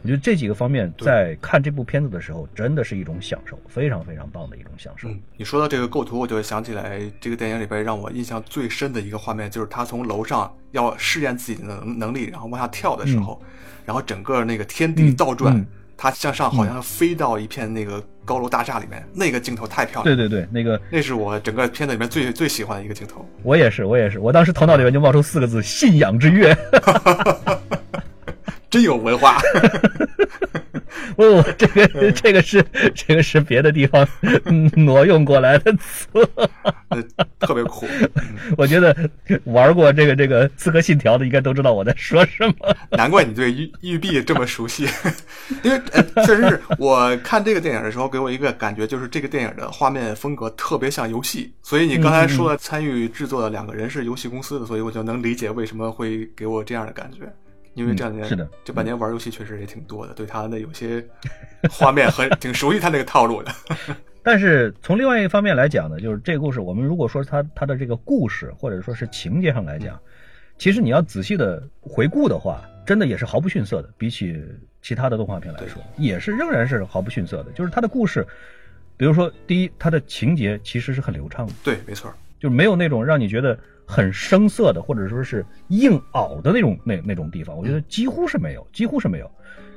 我觉得这几个方面在看这部片子的时候，真的是一种享受，非常非常棒的一种享受。嗯，你说到这个构图，我就想起来这个电影里边让我印象最深的一个画面，就是他从楼上要试验自己的能能力，然后往下跳的时候，然后整个那个天地倒转，嗯他向上好像飞到一片那个高楼大厦里面，那个镜头太漂亮。对对对，那个那是我整个片子里面最最喜欢的一个镜头。我也是，我也是，我当时头脑里面就冒出四个字：信仰之跃。真有文化。哦，这个 这个是这个是别的地方嗯 挪用过来的词，呃特别酷。我觉得玩过这个这个《刺客信条》的应该都知道我在说什么。难怪你对玉玉璧这么熟悉，因为呃，确实是我看这个电影的时候，给我一个感觉就是这个电影的画面风格特别像游戏。所以你刚才说了参与制作的两个人是游戏公司的，所以我就能理解为什么会给我这样的感觉。因为这两年、嗯是的这半年玩游戏确实也挺多的，对他的有些画面很 挺熟悉他那个套路的。但是从另外一方面来讲呢，就是这个故事，我们如果说他他的这个故事或者说是情节上来讲，其实你要仔细的回顾的话，真的也是毫不逊色的。比起其他的动画片来说，也是仍然是毫不逊色的。就是他的故事，比如说第一，他的情节其实是很流畅的，对，没错。就是没有那种让你觉得很生涩的，或者说是硬拗的那种那那种地方，我觉得几乎是没有，几乎是没有。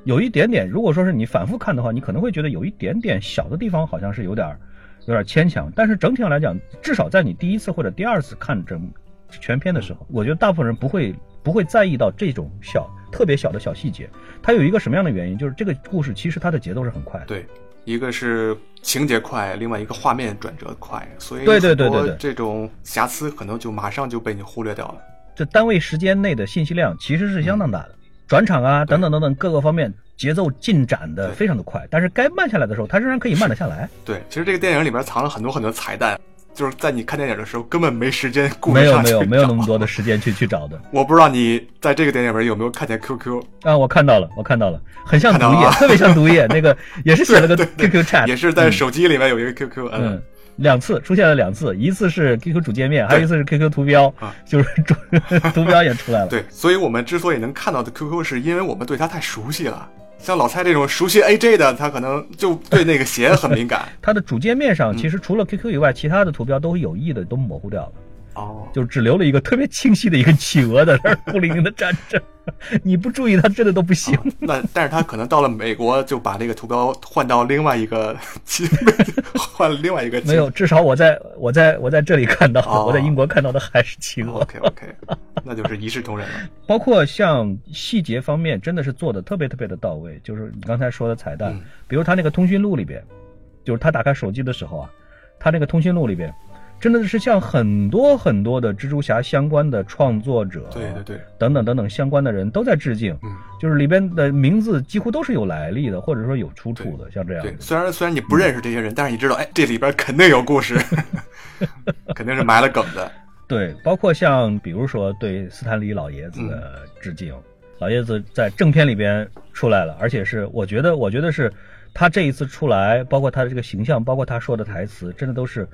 有一点点，如果说是你反复看的话，你可能会觉得有一点点小的地方好像是有点有点牵强，但是整体上来讲，至少在你第一次或者第二次看整全片的时候，我觉得大部分人不会不会在意到这种小特别小的小细节。它有一个什么样的原因？就是这个故事其实它的节奏是很快的。对，一个是情节快，另外一个画面转折快，所以对对对很多对对这种瑕疵可能就马上就被你忽略掉了。这单位时间内的信息量其实是相当大的，转场啊等等等等各个方面节奏进展的非常的快，但是该慢下来的时候，它仍然可以慢得下来。对，其实这个电影里边藏了很多很多彩蛋，就是在你看电影的时候根本没时间顾没有没有没有那么多的时间去去找的 我不知道你在这个电影里边有没有看见 QQ，啊！我看到了，我看到了，很像毒液，特别像毒液。那个也是写了个 QQ chat，也是在手机里面有一个 QQ，嗯嗯，，两次出现了两次，一次是 QQ 主界面，还有一次是 QQ 图标啊，就是主 图标也出来了。对，所以我们之所以能看到的 QQ，是因为我们对它太熟悉了。像老蔡这种熟悉 AJ 的，他可能就对那个鞋很敏感。它的主界面上嗯其实除了 QQ 以外，其他的图标都有意的都模糊掉了。哦，就只留了一个特别清晰的一个企鹅在那儿孤零零的站着，你不注意它真的都不行。那但是他可能到了美国就把这个图标换到另外一个，换了另外一个。没有，至少我在我在我在这里看到我在英国看到的还是企鹅。OK OK，那就是一视同仁了。包括像细节方面，真的是做的特别特别的到位。就是你刚才说的彩蛋，嗯比如他那个通讯录里边，就是他打开手机的时候啊，他那个通讯录里边，真的是像很多很多的蜘蛛侠相关的创作者，对对对，等等等等相关的人都在致敬。嗯，就是里边的名字几乎都是有来历的，或者说有出处的，像这样对。虽然虽然你不认识这些人，但是你知道，哎，这里边肯定有故事，肯定是埋了梗的。对，包括像比如说对斯坦李老爷子的致敬，老爷子在正片里边出来了，而且是我觉得，我觉得是他这一次出来，包括他的这个形象，包括他说的台词，真的都是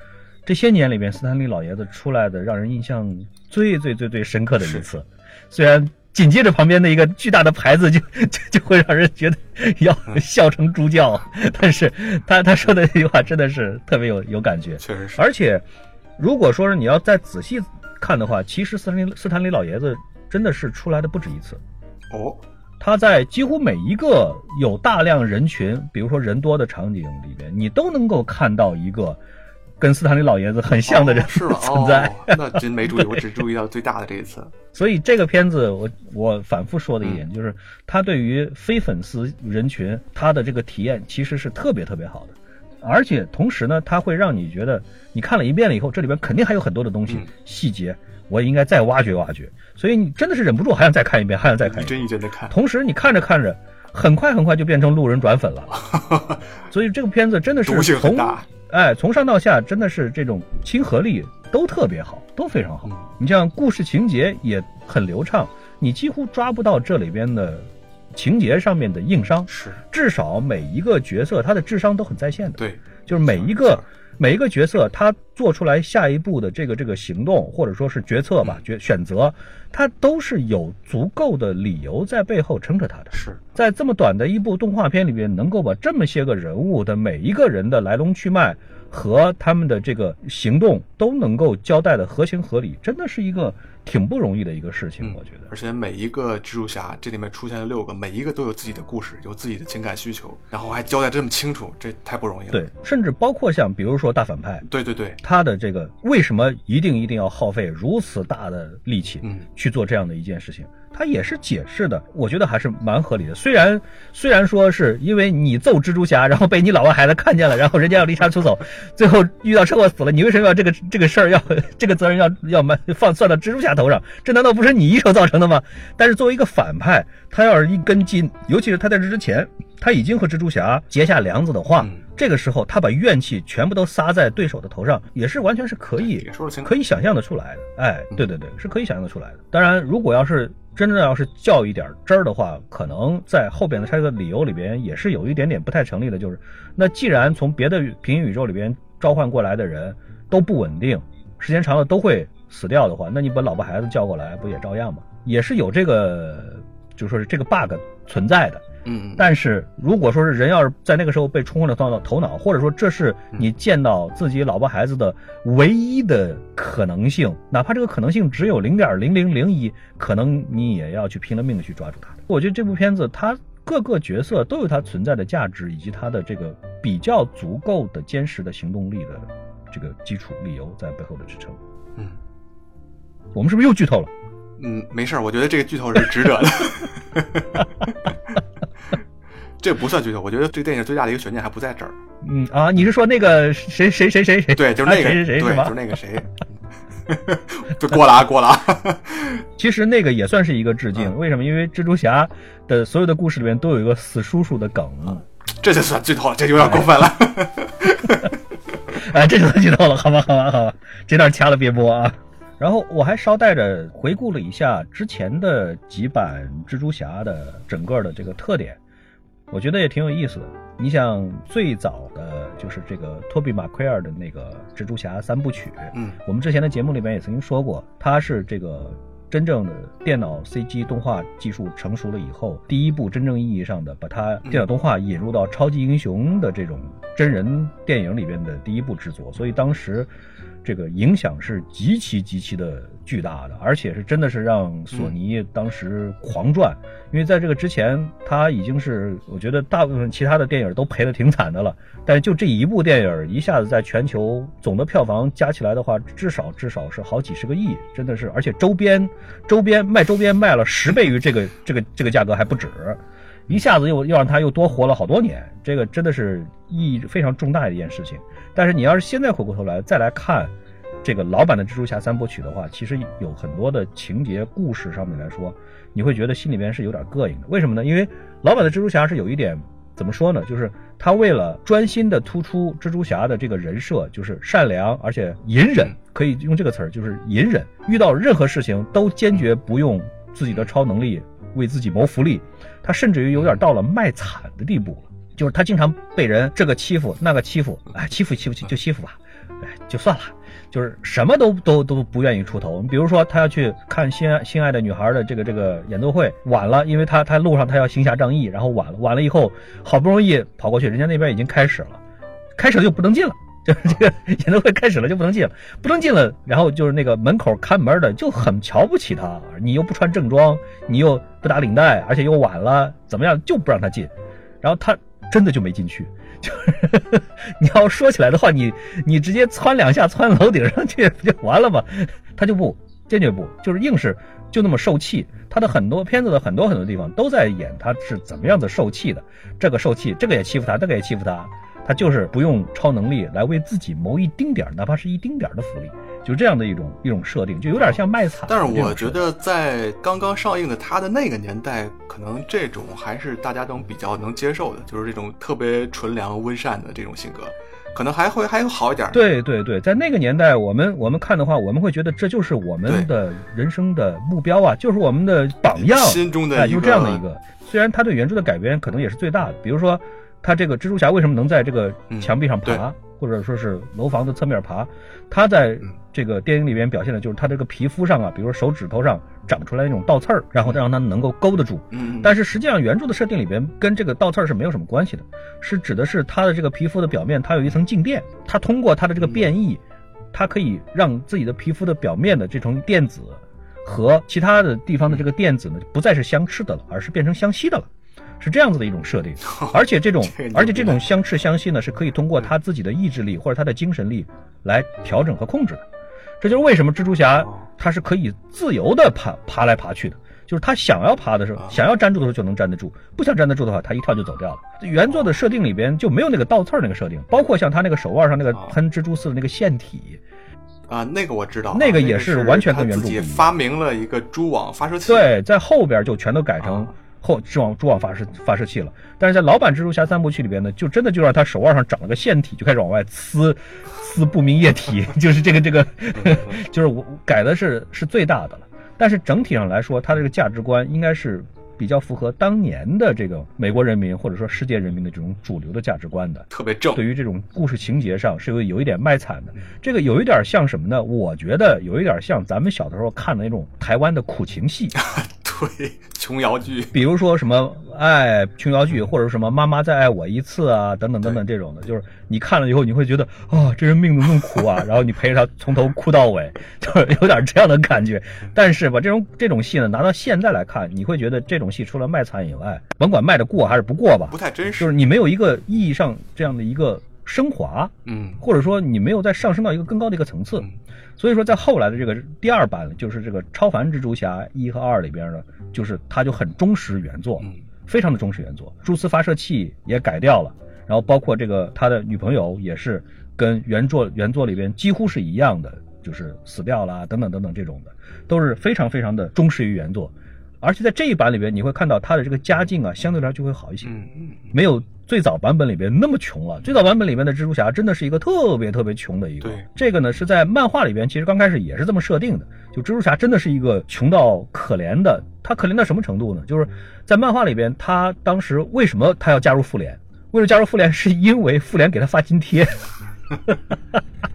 这些年里面斯坦利老爷子出来的让人印象最最最最深刻的一次。虽然紧接着旁边的一个巨大的牌子就就就会让人觉得要 笑成猪叫，但是他他说的那句话真的是特别有有感觉。确实是。而且，如果说是你要再仔细看的话，其实斯坦利斯坦利老爷子真的是出来的不止一次。哦，他在几乎每一个有大量人群，比如说人多的场景里边，你都能够看到一个跟斯坦利老爷子很像的人哦是吗？存在。哦，那真没注意，我只注意到最大的这一次。所以这个片子我，我反复说的一点就是，他对于非粉丝人群，他的这个体验其实是特别特别好的。而且同时呢，它会让你觉得你看了一遍了以后，这里边肯定还有很多的东西、嗯细节，我也应该再挖掘挖掘。所以你真的是忍不住还想再看一遍，还想再看一。帧一帧的看。同时你看着看着，很快很快就变成路人转粉了。所以这个片子真的是毒性很从大哎从上到下真的是这种亲和力都特别好，都非常好。嗯。你像故事情节也很流畅，你几乎抓不到这里边的情节上面的硬伤。是。至少每一个角色他的智商都很在线的，对，就是每一个每一个角色他做出来下一步的这个这个行动或者说是决策吧，决选择，他都是有足够的理由在背后撑着他的。是在这么短的一部动画片里面，能够把这么些个人物的每一个人的来龙去脉和他们的这个行动都能够交代的合情合理，真的是一个挺不容易的一个事情，我觉得。而且每一个蜘蛛侠，这里面出现了六个，每一个都有自己的故事，有自己的情感需求，然后还交代这么清楚，这太不容易了。对，甚至包括像比如说大反派，对对对，他的这个为什么一定一定要耗费如此大的力气嗯去做这样的一件事情？他也是解释的，我觉得还是蛮合理的。虽然虽然说是因为你揍蜘蛛侠，然后被你老婆孩子看见了，然后人家要离家出走，最后遇到车祸死了，你为什么要这个这个事儿要 这个责任要要埋放算到蜘蛛侠头上？这难道不是你一手造成的吗？但是作为一个反派，他要是一根筋，尤其是他在这之前，他已经和蜘蛛侠结下梁子的话，嗯这个时候他把怨气全部都撒在对手的头上，也是完全是可以可以想象得出来的。哎，对对对，是可以想象得出来的。当然，如果要是真正要是较一点真儿的话，可能在后边的拆个理由里边也是有一点点不太成立的，就是那既然从别的平行宇宙里边召唤过来的人都不稳定，时间长了都会死掉的话，那你把老婆孩子叫过来不也照样吗？也是有这个，就说是这个 bug 存在的。嗯嗯，但是如果说是人要是在那个时候被冲昏了头脑，头脑，或者说这是你见到自己老婆孩子的唯一的可能性，哪怕这个可能性只有零点零零零一，可能你也要去拼了命的去抓住它。我觉得这部片子它各个角色都有它存在的价值，以及它的这个比较足够的坚实的行动力的这个基础理由在背后的支撑。嗯我们是不是又剧透了？嗯，没事儿，我觉得这个剧透是值得的。这不算剧透，我觉得这个电影最大的一个悬念还不在这儿。嗯啊，你是说那个谁谁谁谁谁？对，就是那个，啊谁谁谁？就是那个谁。就，过了啊，过了啊。其实那个也算是一个致敬，嗯为什么？因为蜘蛛侠的所有的故事里面都有一个死叔叔的梗，这就算剧透了，这有点过分了。哎，这就算剧透了，好吧，好吧，好吧，这段掐了别播啊。然后我还捎带着回顾了一下之前的几版蜘蛛侠的整个的这个特点，我觉得也挺有意思的。你想最早的就是这个托比马奎尔的那个蜘蛛侠三部曲，嗯我们之前的节目里面也曾经说过，它是这个真正的电脑 CG 动画技术成熟了以后，第一部真正意义上的把它电脑动画引入到超级英雄的这种真人电影里边的第一部制作，所以当时这个影响是极其极其的巨大的，而且是真的是让索尼当时狂赚，因为在这个之前，他已经是我觉得大部分其他的电影都赔的挺惨的了，但是就这一部电影一下子在全球总的票房加起来的话，至少至少是好几十个亿，真的是，而且周边周边卖周边卖了十倍于这个这个这个价格还不止。一下子又又让他又多活了好多年，这个真的是意义非常重大的一件事情。但是你要是现在回过头来再来看这个老版的蜘蛛侠三部曲的话，其实有很多的情节故事上面来说，你会觉得心里边是有点膈应的。为什么呢？因为老版的蜘蛛侠是有一点怎么说呢？就是他为了专心的突出蜘蛛侠的这个人设，就是善良而且隐忍，可以用这个词儿，就是隐忍，遇到任何事情都坚决不用自己的超能力为自己谋福利。他甚至于有点到了卖惨的地步了，就是他经常被人这个欺负那个欺负，哎，欺负欺负就欺负吧，哎，就算了，就是什么都都都不愿意出头。你比如说，他要去看心爱心爱的女孩的这个这个演奏会，晚了，因为他他路上他要行侠仗义，然后晚了，晚了以后好不容易跑过去，人家那边已经开始了，开始了就不能进了。就是这个演奏会开始了就不能进了，不能进了，然后就是那个门口看门的就很瞧不起他，你又不穿正装，你又不打领带，而且又晚了，怎么样就不让他进，然后他真的就没进去，就是你要说起来的话，你你直接窜两下窜楼顶上去不就完了吗？他就不坚决不，就是硬是就那么受气。他的很多片子的很多很多地方都在演他是怎么样子受气的，这个受气，这个也欺负他，那个也欺负他。他就是不用超能力来为自己谋一丁点，哪怕是一丁点的福利，就这样的一种一种设定，就有点像卖惨。但是我觉得在刚刚上映的他的那个年代，可能这种还是大家都比较能接受的，就是这种特别纯良温善的这种性格。可能还会还有好一点。对对对，在那个年代，我们我们看的话，我们会觉得这就是我们的人生的目标啊，就是我们的榜样，心中的就这样的一个。虽然他对原著的改编可能也是最大的，比如说他这个蜘蛛侠为什么能在这个墙壁上爬？或者说是楼房的侧面爬，他在这个电影里边表现的就是他这个皮肤上啊，比如说手指头上长出来那种倒刺儿，然后再让他能够勾得住。嗯，但是实际上原著的设定里边跟这个倒刺儿是没有什么关系的，是指的是他的这个皮肤的表面它有一层静电，它通过它的这个变异，它可以让自己的皮肤的表面的这层电子和其他的地方的这个电子呢不再是相斥的了，而是变成相吸的了。是这样子的一种设定，而且这种而且这种相斥相吸呢，是可以通过他自己的意志力或者他的精神力来调整和控制的。这就是为什么蜘蛛侠他是可以自由的爬爬来爬去的，就是他想要爬的时候，想要粘住的时候就能粘得住，不想粘得住的话，他一跳就走掉了。原作的设定里边就没有那个倒刺那个设定，包括像他那个手腕上那个喷蜘蛛丝的那个腺体啊，那个我知道，那个也是完全跟原著不一样。发明了一个蛛网发射器，对，在后边就全都改成。后蛛网蛛网发射发射器了，但是在老版蜘蛛侠三部曲里边呢，就真的就让他手腕上长了个腺体，就开始往外呲呲不明液体，就是这个这个，就是我改的是是最大的了。但是整体上来说，他这个价值观应该是比较符合当年的这个美国人民或者说世界人民的这种主流的价值观的，特别正。对于这种故事情节上是有有一点卖惨的，这个有一点像什么呢？我觉得有一点像咱们小的时候看的那种台湾的苦情戏。对，琼瑶剧，比如说什么爱琼瑶剧，或者什么妈妈再爱我一次啊，等等等等这种的，就是你看了以后，你会觉得啊，这人命怎么那么苦啊？然后你陪着他从头哭到尾，就是有点这样的感觉。但是吧，这种这种戏呢，拿到现在来看，你会觉得这种戏除了卖惨以外，甭管卖的过还是不过吧，不太真实，就是你没有一个意义上这样的一个升华，嗯，或者说你没有再上升到一个更高的一个层次。所以说，在后来的这个第二版，就是这个超凡蜘蛛侠一和二里边呢，就是他就很忠实原作，非常的忠实原作。蛛丝发射器也改掉了，然后包括这个他的女朋友也是跟原作原作里边几乎是一样的，就是死掉了等等等等这种的，都是非常非常的忠实于原作。而且在这一版里边，你会看到他的这个家境啊，相对来说就会好一些，没有。最早版本里边那么穷了，最早版本里面的蜘蛛侠真的是一个特别特别穷的一个。这个呢是在漫画里边，其实刚开始也是这么设定的，就蜘蛛侠真的是一个穷到可怜的。他可怜到什么程度呢？就是在漫画里边，他当时为什么他要加入复联？为了加入复联，是因为复联给他发津贴。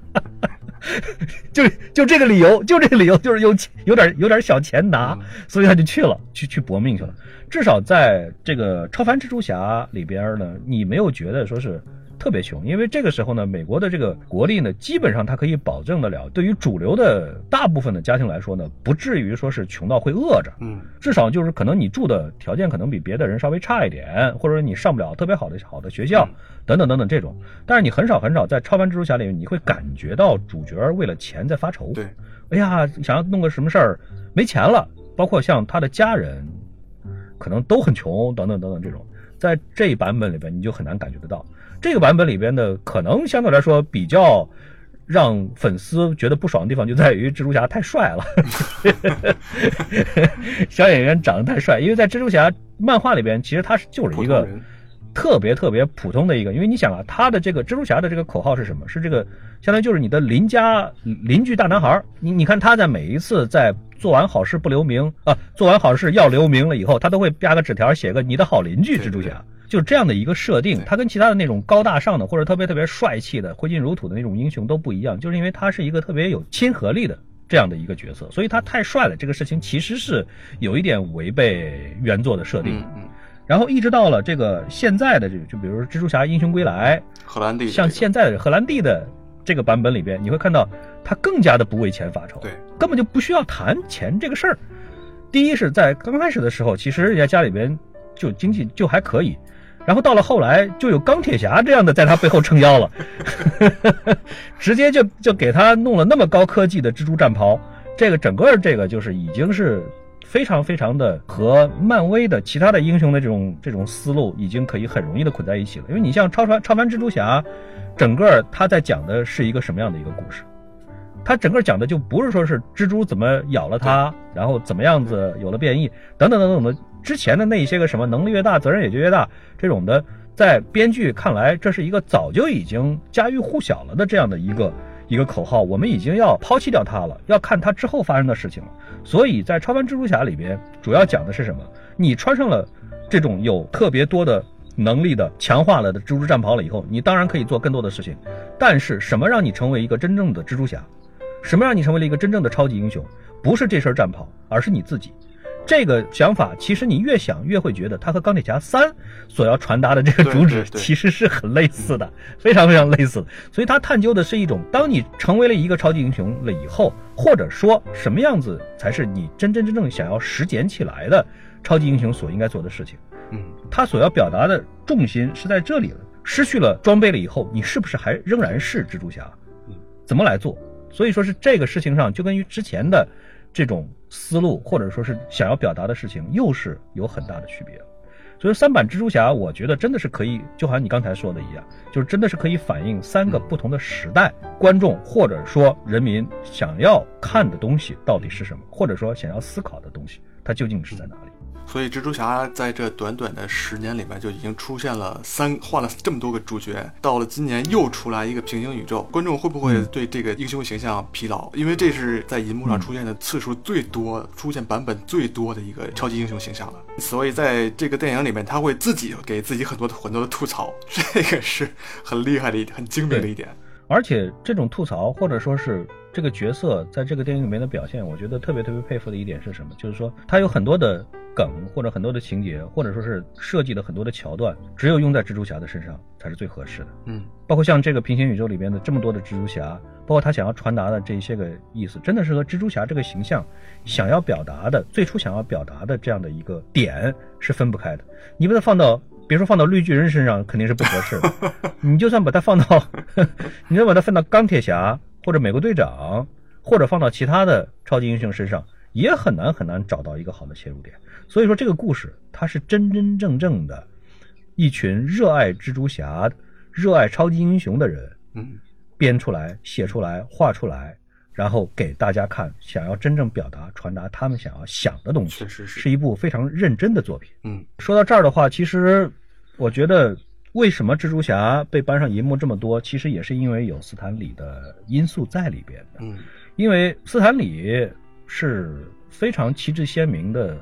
就就这个理由，就这个理由，就是有有点有点小钱拿，所以他就去了，去去搏命去了。至少在这个超凡蜘蛛侠里边呢，你没有觉得说是。特别穷，因为这个时候呢，美国的这个国力呢，基本上它可以保证得了，对于主流的大部分的家庭来说呢，不至于说是穷到会饿着，嗯，至少就是可能你住的条件可能比别的人稍微差一点，或者说你上不了特别好的好的学校，等等等等这种，但是你很少很少在超凡蜘蛛侠里面，你会感觉到主角为了钱在发愁，对，哎呀，想要弄个什么事儿没钱了，包括像他的家人，可能都很穷，等等等等这种，在这一版本里边你就很难感觉得到。这个版本里边的可能相对来说比较让粉丝觉得不爽的地方，就在于蜘蛛侠太帅了，小演员长得太帅。因为在蜘蛛侠漫画里边，其实他是就是一个特别特别普通的一个。因为你想啊，他的这个蜘蛛侠的这个口号是什么？是这个相当于就是你的邻家邻居大男孩。你你看他在每一次在做完好事不留名啊，做完好事要留名了以后，他都会压个纸条，写个你的好邻居蜘蛛侠。就这样的一个设定，他跟其他的那种高大上的或者特别特别帅气的挥金如土的那种英雄都不一样，就是因为他是一个特别有亲和力的这样的一个角色，所以他太帅了。这个事情其实是有一点违背原作的设定。嗯。然后一直到了这个现在的这，就比如说蜘蛛侠英雄归来，荷兰弟，像现在的荷兰弟的这个版本里边，你会看到他更加的不为钱发愁，对，根本就不需要谈钱这个事儿。第一是在刚开始的时候，其实人家家里边就经济就还可以。然后到了后来，就有钢铁侠这样的在他背后撑腰了，直接就就给他弄了那么高科技的蜘蛛战袍，这个整个这个就是已经是非常非常的和漫威的其他的英雄的这种这种思路已经可以很容易的捆在一起了。因为你像超凡超凡蜘蛛侠，整个他在讲的是一个什么样的一个故事？他整个讲的就不是说是蜘蛛怎么咬了他，然后怎么样子有了变异等等等等的之前的那一些个什么能力越大责任也就越大这种的，在编剧看来这是一个早就已经家喻户晓了的这样的一个一个口号，我们已经要抛弃掉它了，要看它之后发生的事情了。所以在超凡蜘蛛侠里边，主要讲的是什么？你穿上了这种有特别多的能力的强化了的蜘蛛战袍了以后，你当然可以做更多的事情，但是什么让你成为一个真正的蜘蛛侠？什么让你成为了一个真正的超级英雄？不是这身战袍，而是你自己。这个想法，其实你越想越会觉得，它和钢铁侠三所要传达的这个主旨其实是很类似的，非常非常类似。所以，它探究的是一种，当你成为了一个超级英雄了以后，或者说什么样子才是你真真正正想要实践起来的超级英雄所应该做的事情。嗯，他所要表达的重心是在这里了。失去了装备了以后，你是不是还仍然是蜘蛛侠？嗯，怎么来做？所以说是这个事情上，就跟于之前的这种思路，或者说是想要表达的事情，又是有很大的区别。所以三版蜘蛛侠，我觉得真的是可以，就好像你刚才说的一样，就是真的是可以反映三个不同的时代观众或者说人民想要看的东西到底是什么，或者说想要思考的东西，它究竟是在哪里。所以，蜘蛛侠在这短短的十年里面就已经出现了三换了这么多个主角，到了今年又出来一个平行宇宙，观众会不会对这个英雄形象疲劳？因为这是在银幕上出现的次数最多、出现版本最多的一个超级英雄形象了。所以，在这个电影里面，他会自己给自己很多的很多的吐槽，这个是很厉害的一点，很精明的一点。而且，这种吐槽或者说是。这个角色在这个电影里面的表现，我觉得特别特别佩服的一点是什么？就是说他有很多的梗，或者很多的情节，或者说是设计的很多的桥段，只有用在蜘蛛侠的身上才是最合适的。嗯，包括像这个平行宇宙里边的这么多的蜘蛛侠，包括他想要传达的这些个意思，真的是和蜘蛛侠这个形象想要表达的最初想要表达的这样的一个点是分不开的。你把它放到，别说放到绿巨人身上，肯定是不合适的。你就算把它放到，你就把它放到钢铁侠。或者美国队长，或者放到其他的超级英雄身上，也很难很难找到一个好的切入点。所以说，这个故事它是真真正正的，一群热爱蜘蛛侠、热爱超级英雄的人，嗯，编出来、写出来、画出来，然后给大家看，想要真正表达、传达他们想要想的东西，是一部非常认真的作品。嗯，说到这儿的话，其实我觉得。为什么蜘蛛侠被搬上银幕这么多？其实也是因为有斯坦李的因素在里边的。嗯，因为斯坦李是非常旗帜鲜明的，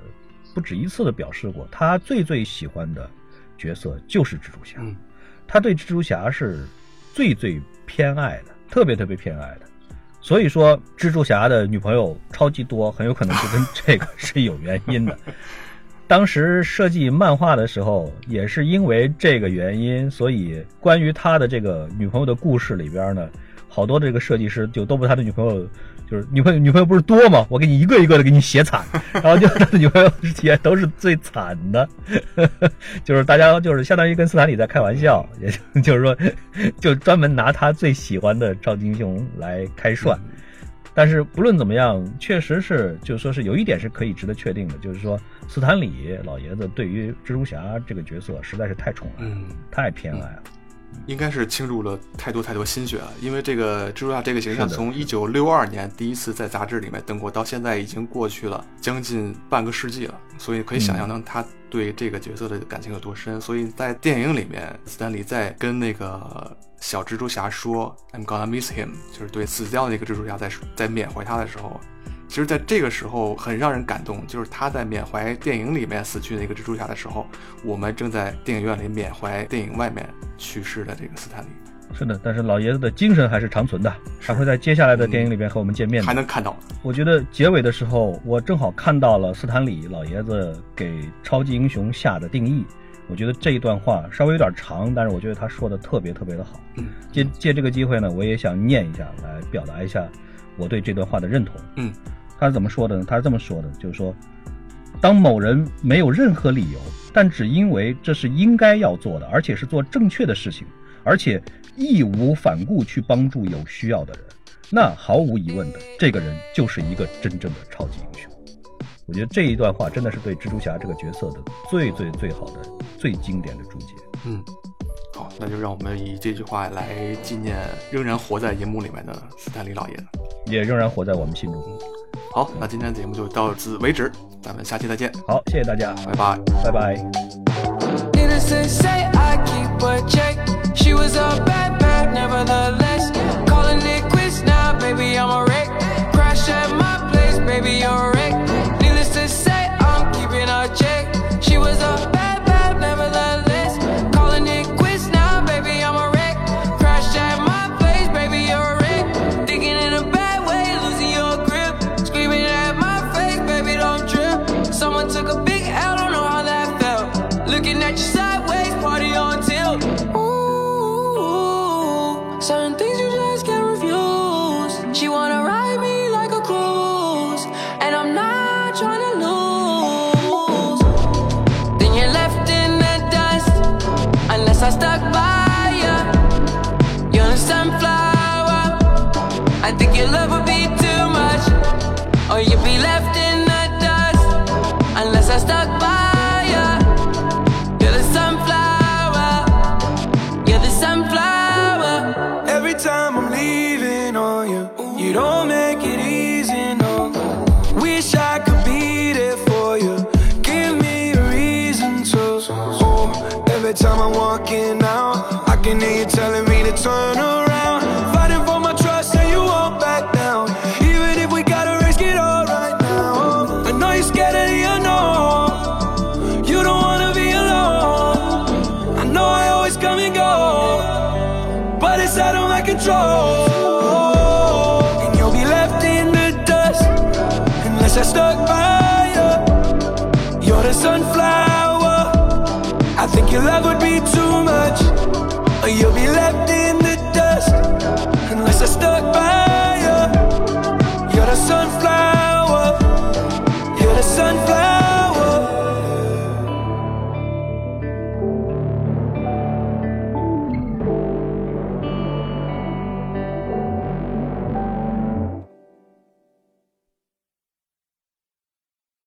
不止一次的表示过，他最最喜欢的角色就是蜘蛛侠。嗯，他对蜘蛛侠是最最偏爱的，特别特别偏爱的。所以说，蜘蛛侠的女朋友超级多，很有可能就跟这个是有原因的。当时设计漫画的时候，也是因为这个原因，所以关于他的这个女朋友的故事里边呢，好多这个设计师就都把他的女朋友，就是女朋友女朋友不是多吗？我给你一个一个的给你写惨，然后就 他的女朋友也都是最惨的，就是大家就是相当于跟斯坦李在开玩笑，也就是说，就专门拿他最喜欢的超级英雄来开涮。但是不论怎么样，确实是，就是说是有一点是可以值得确定的，就是说斯坦李老爷子对于蜘蛛侠这个角色实在是太宠爱，嗯，太偏爱了，应该是倾注了太多太多心血了。因为这个蜘蛛侠这个形象从一九六二年第一次在杂志里面登过，到现在已经过去了将近半个世纪了，所以可以想象到他对这个角色的感情有多深。所以在电影里面，斯坦李在跟那个。小蜘蛛侠说：“I'm gonna miss him。”就是对死掉的那个蜘蛛侠在在缅怀他的时候，其实在这个时候很让人感动。就是他在缅怀电影里面死去的一个蜘蛛侠的时候，我们正在电影院里缅怀电影外面去世的这个斯坦李。是的，但是老爷子的精神还是长存的，还会在接下来的电影里边和我们见面。还能看到。我觉得结尾的时候，我正好看到了斯坦李老爷子给超级英雄下的定义。我觉得这一段话稍微有点长，但是我觉得他说的特别特别的好。借借这个机会呢，我也想念一下，来表达一下我对这段话的认同。嗯，他是怎么说的呢？他是这么说的，就是说，当某人没有任何理由，但只因为这是应该要做的，而且是做正确的事情，而且义无反顾去帮助有需要的人，那毫无疑问的，这个人就是一个真正的超级英雄。我觉得这一段话真的是对蜘蛛侠这个角色的最最最好的、最经典的注解。嗯，好，那就让我们以这句话来纪念仍然活在银幕里面的斯坦利老爷，也仍然活在我们心中。好，那今天的节目就到此为止，咱们下期再见。好，谢谢大家，拜拜，拜拜。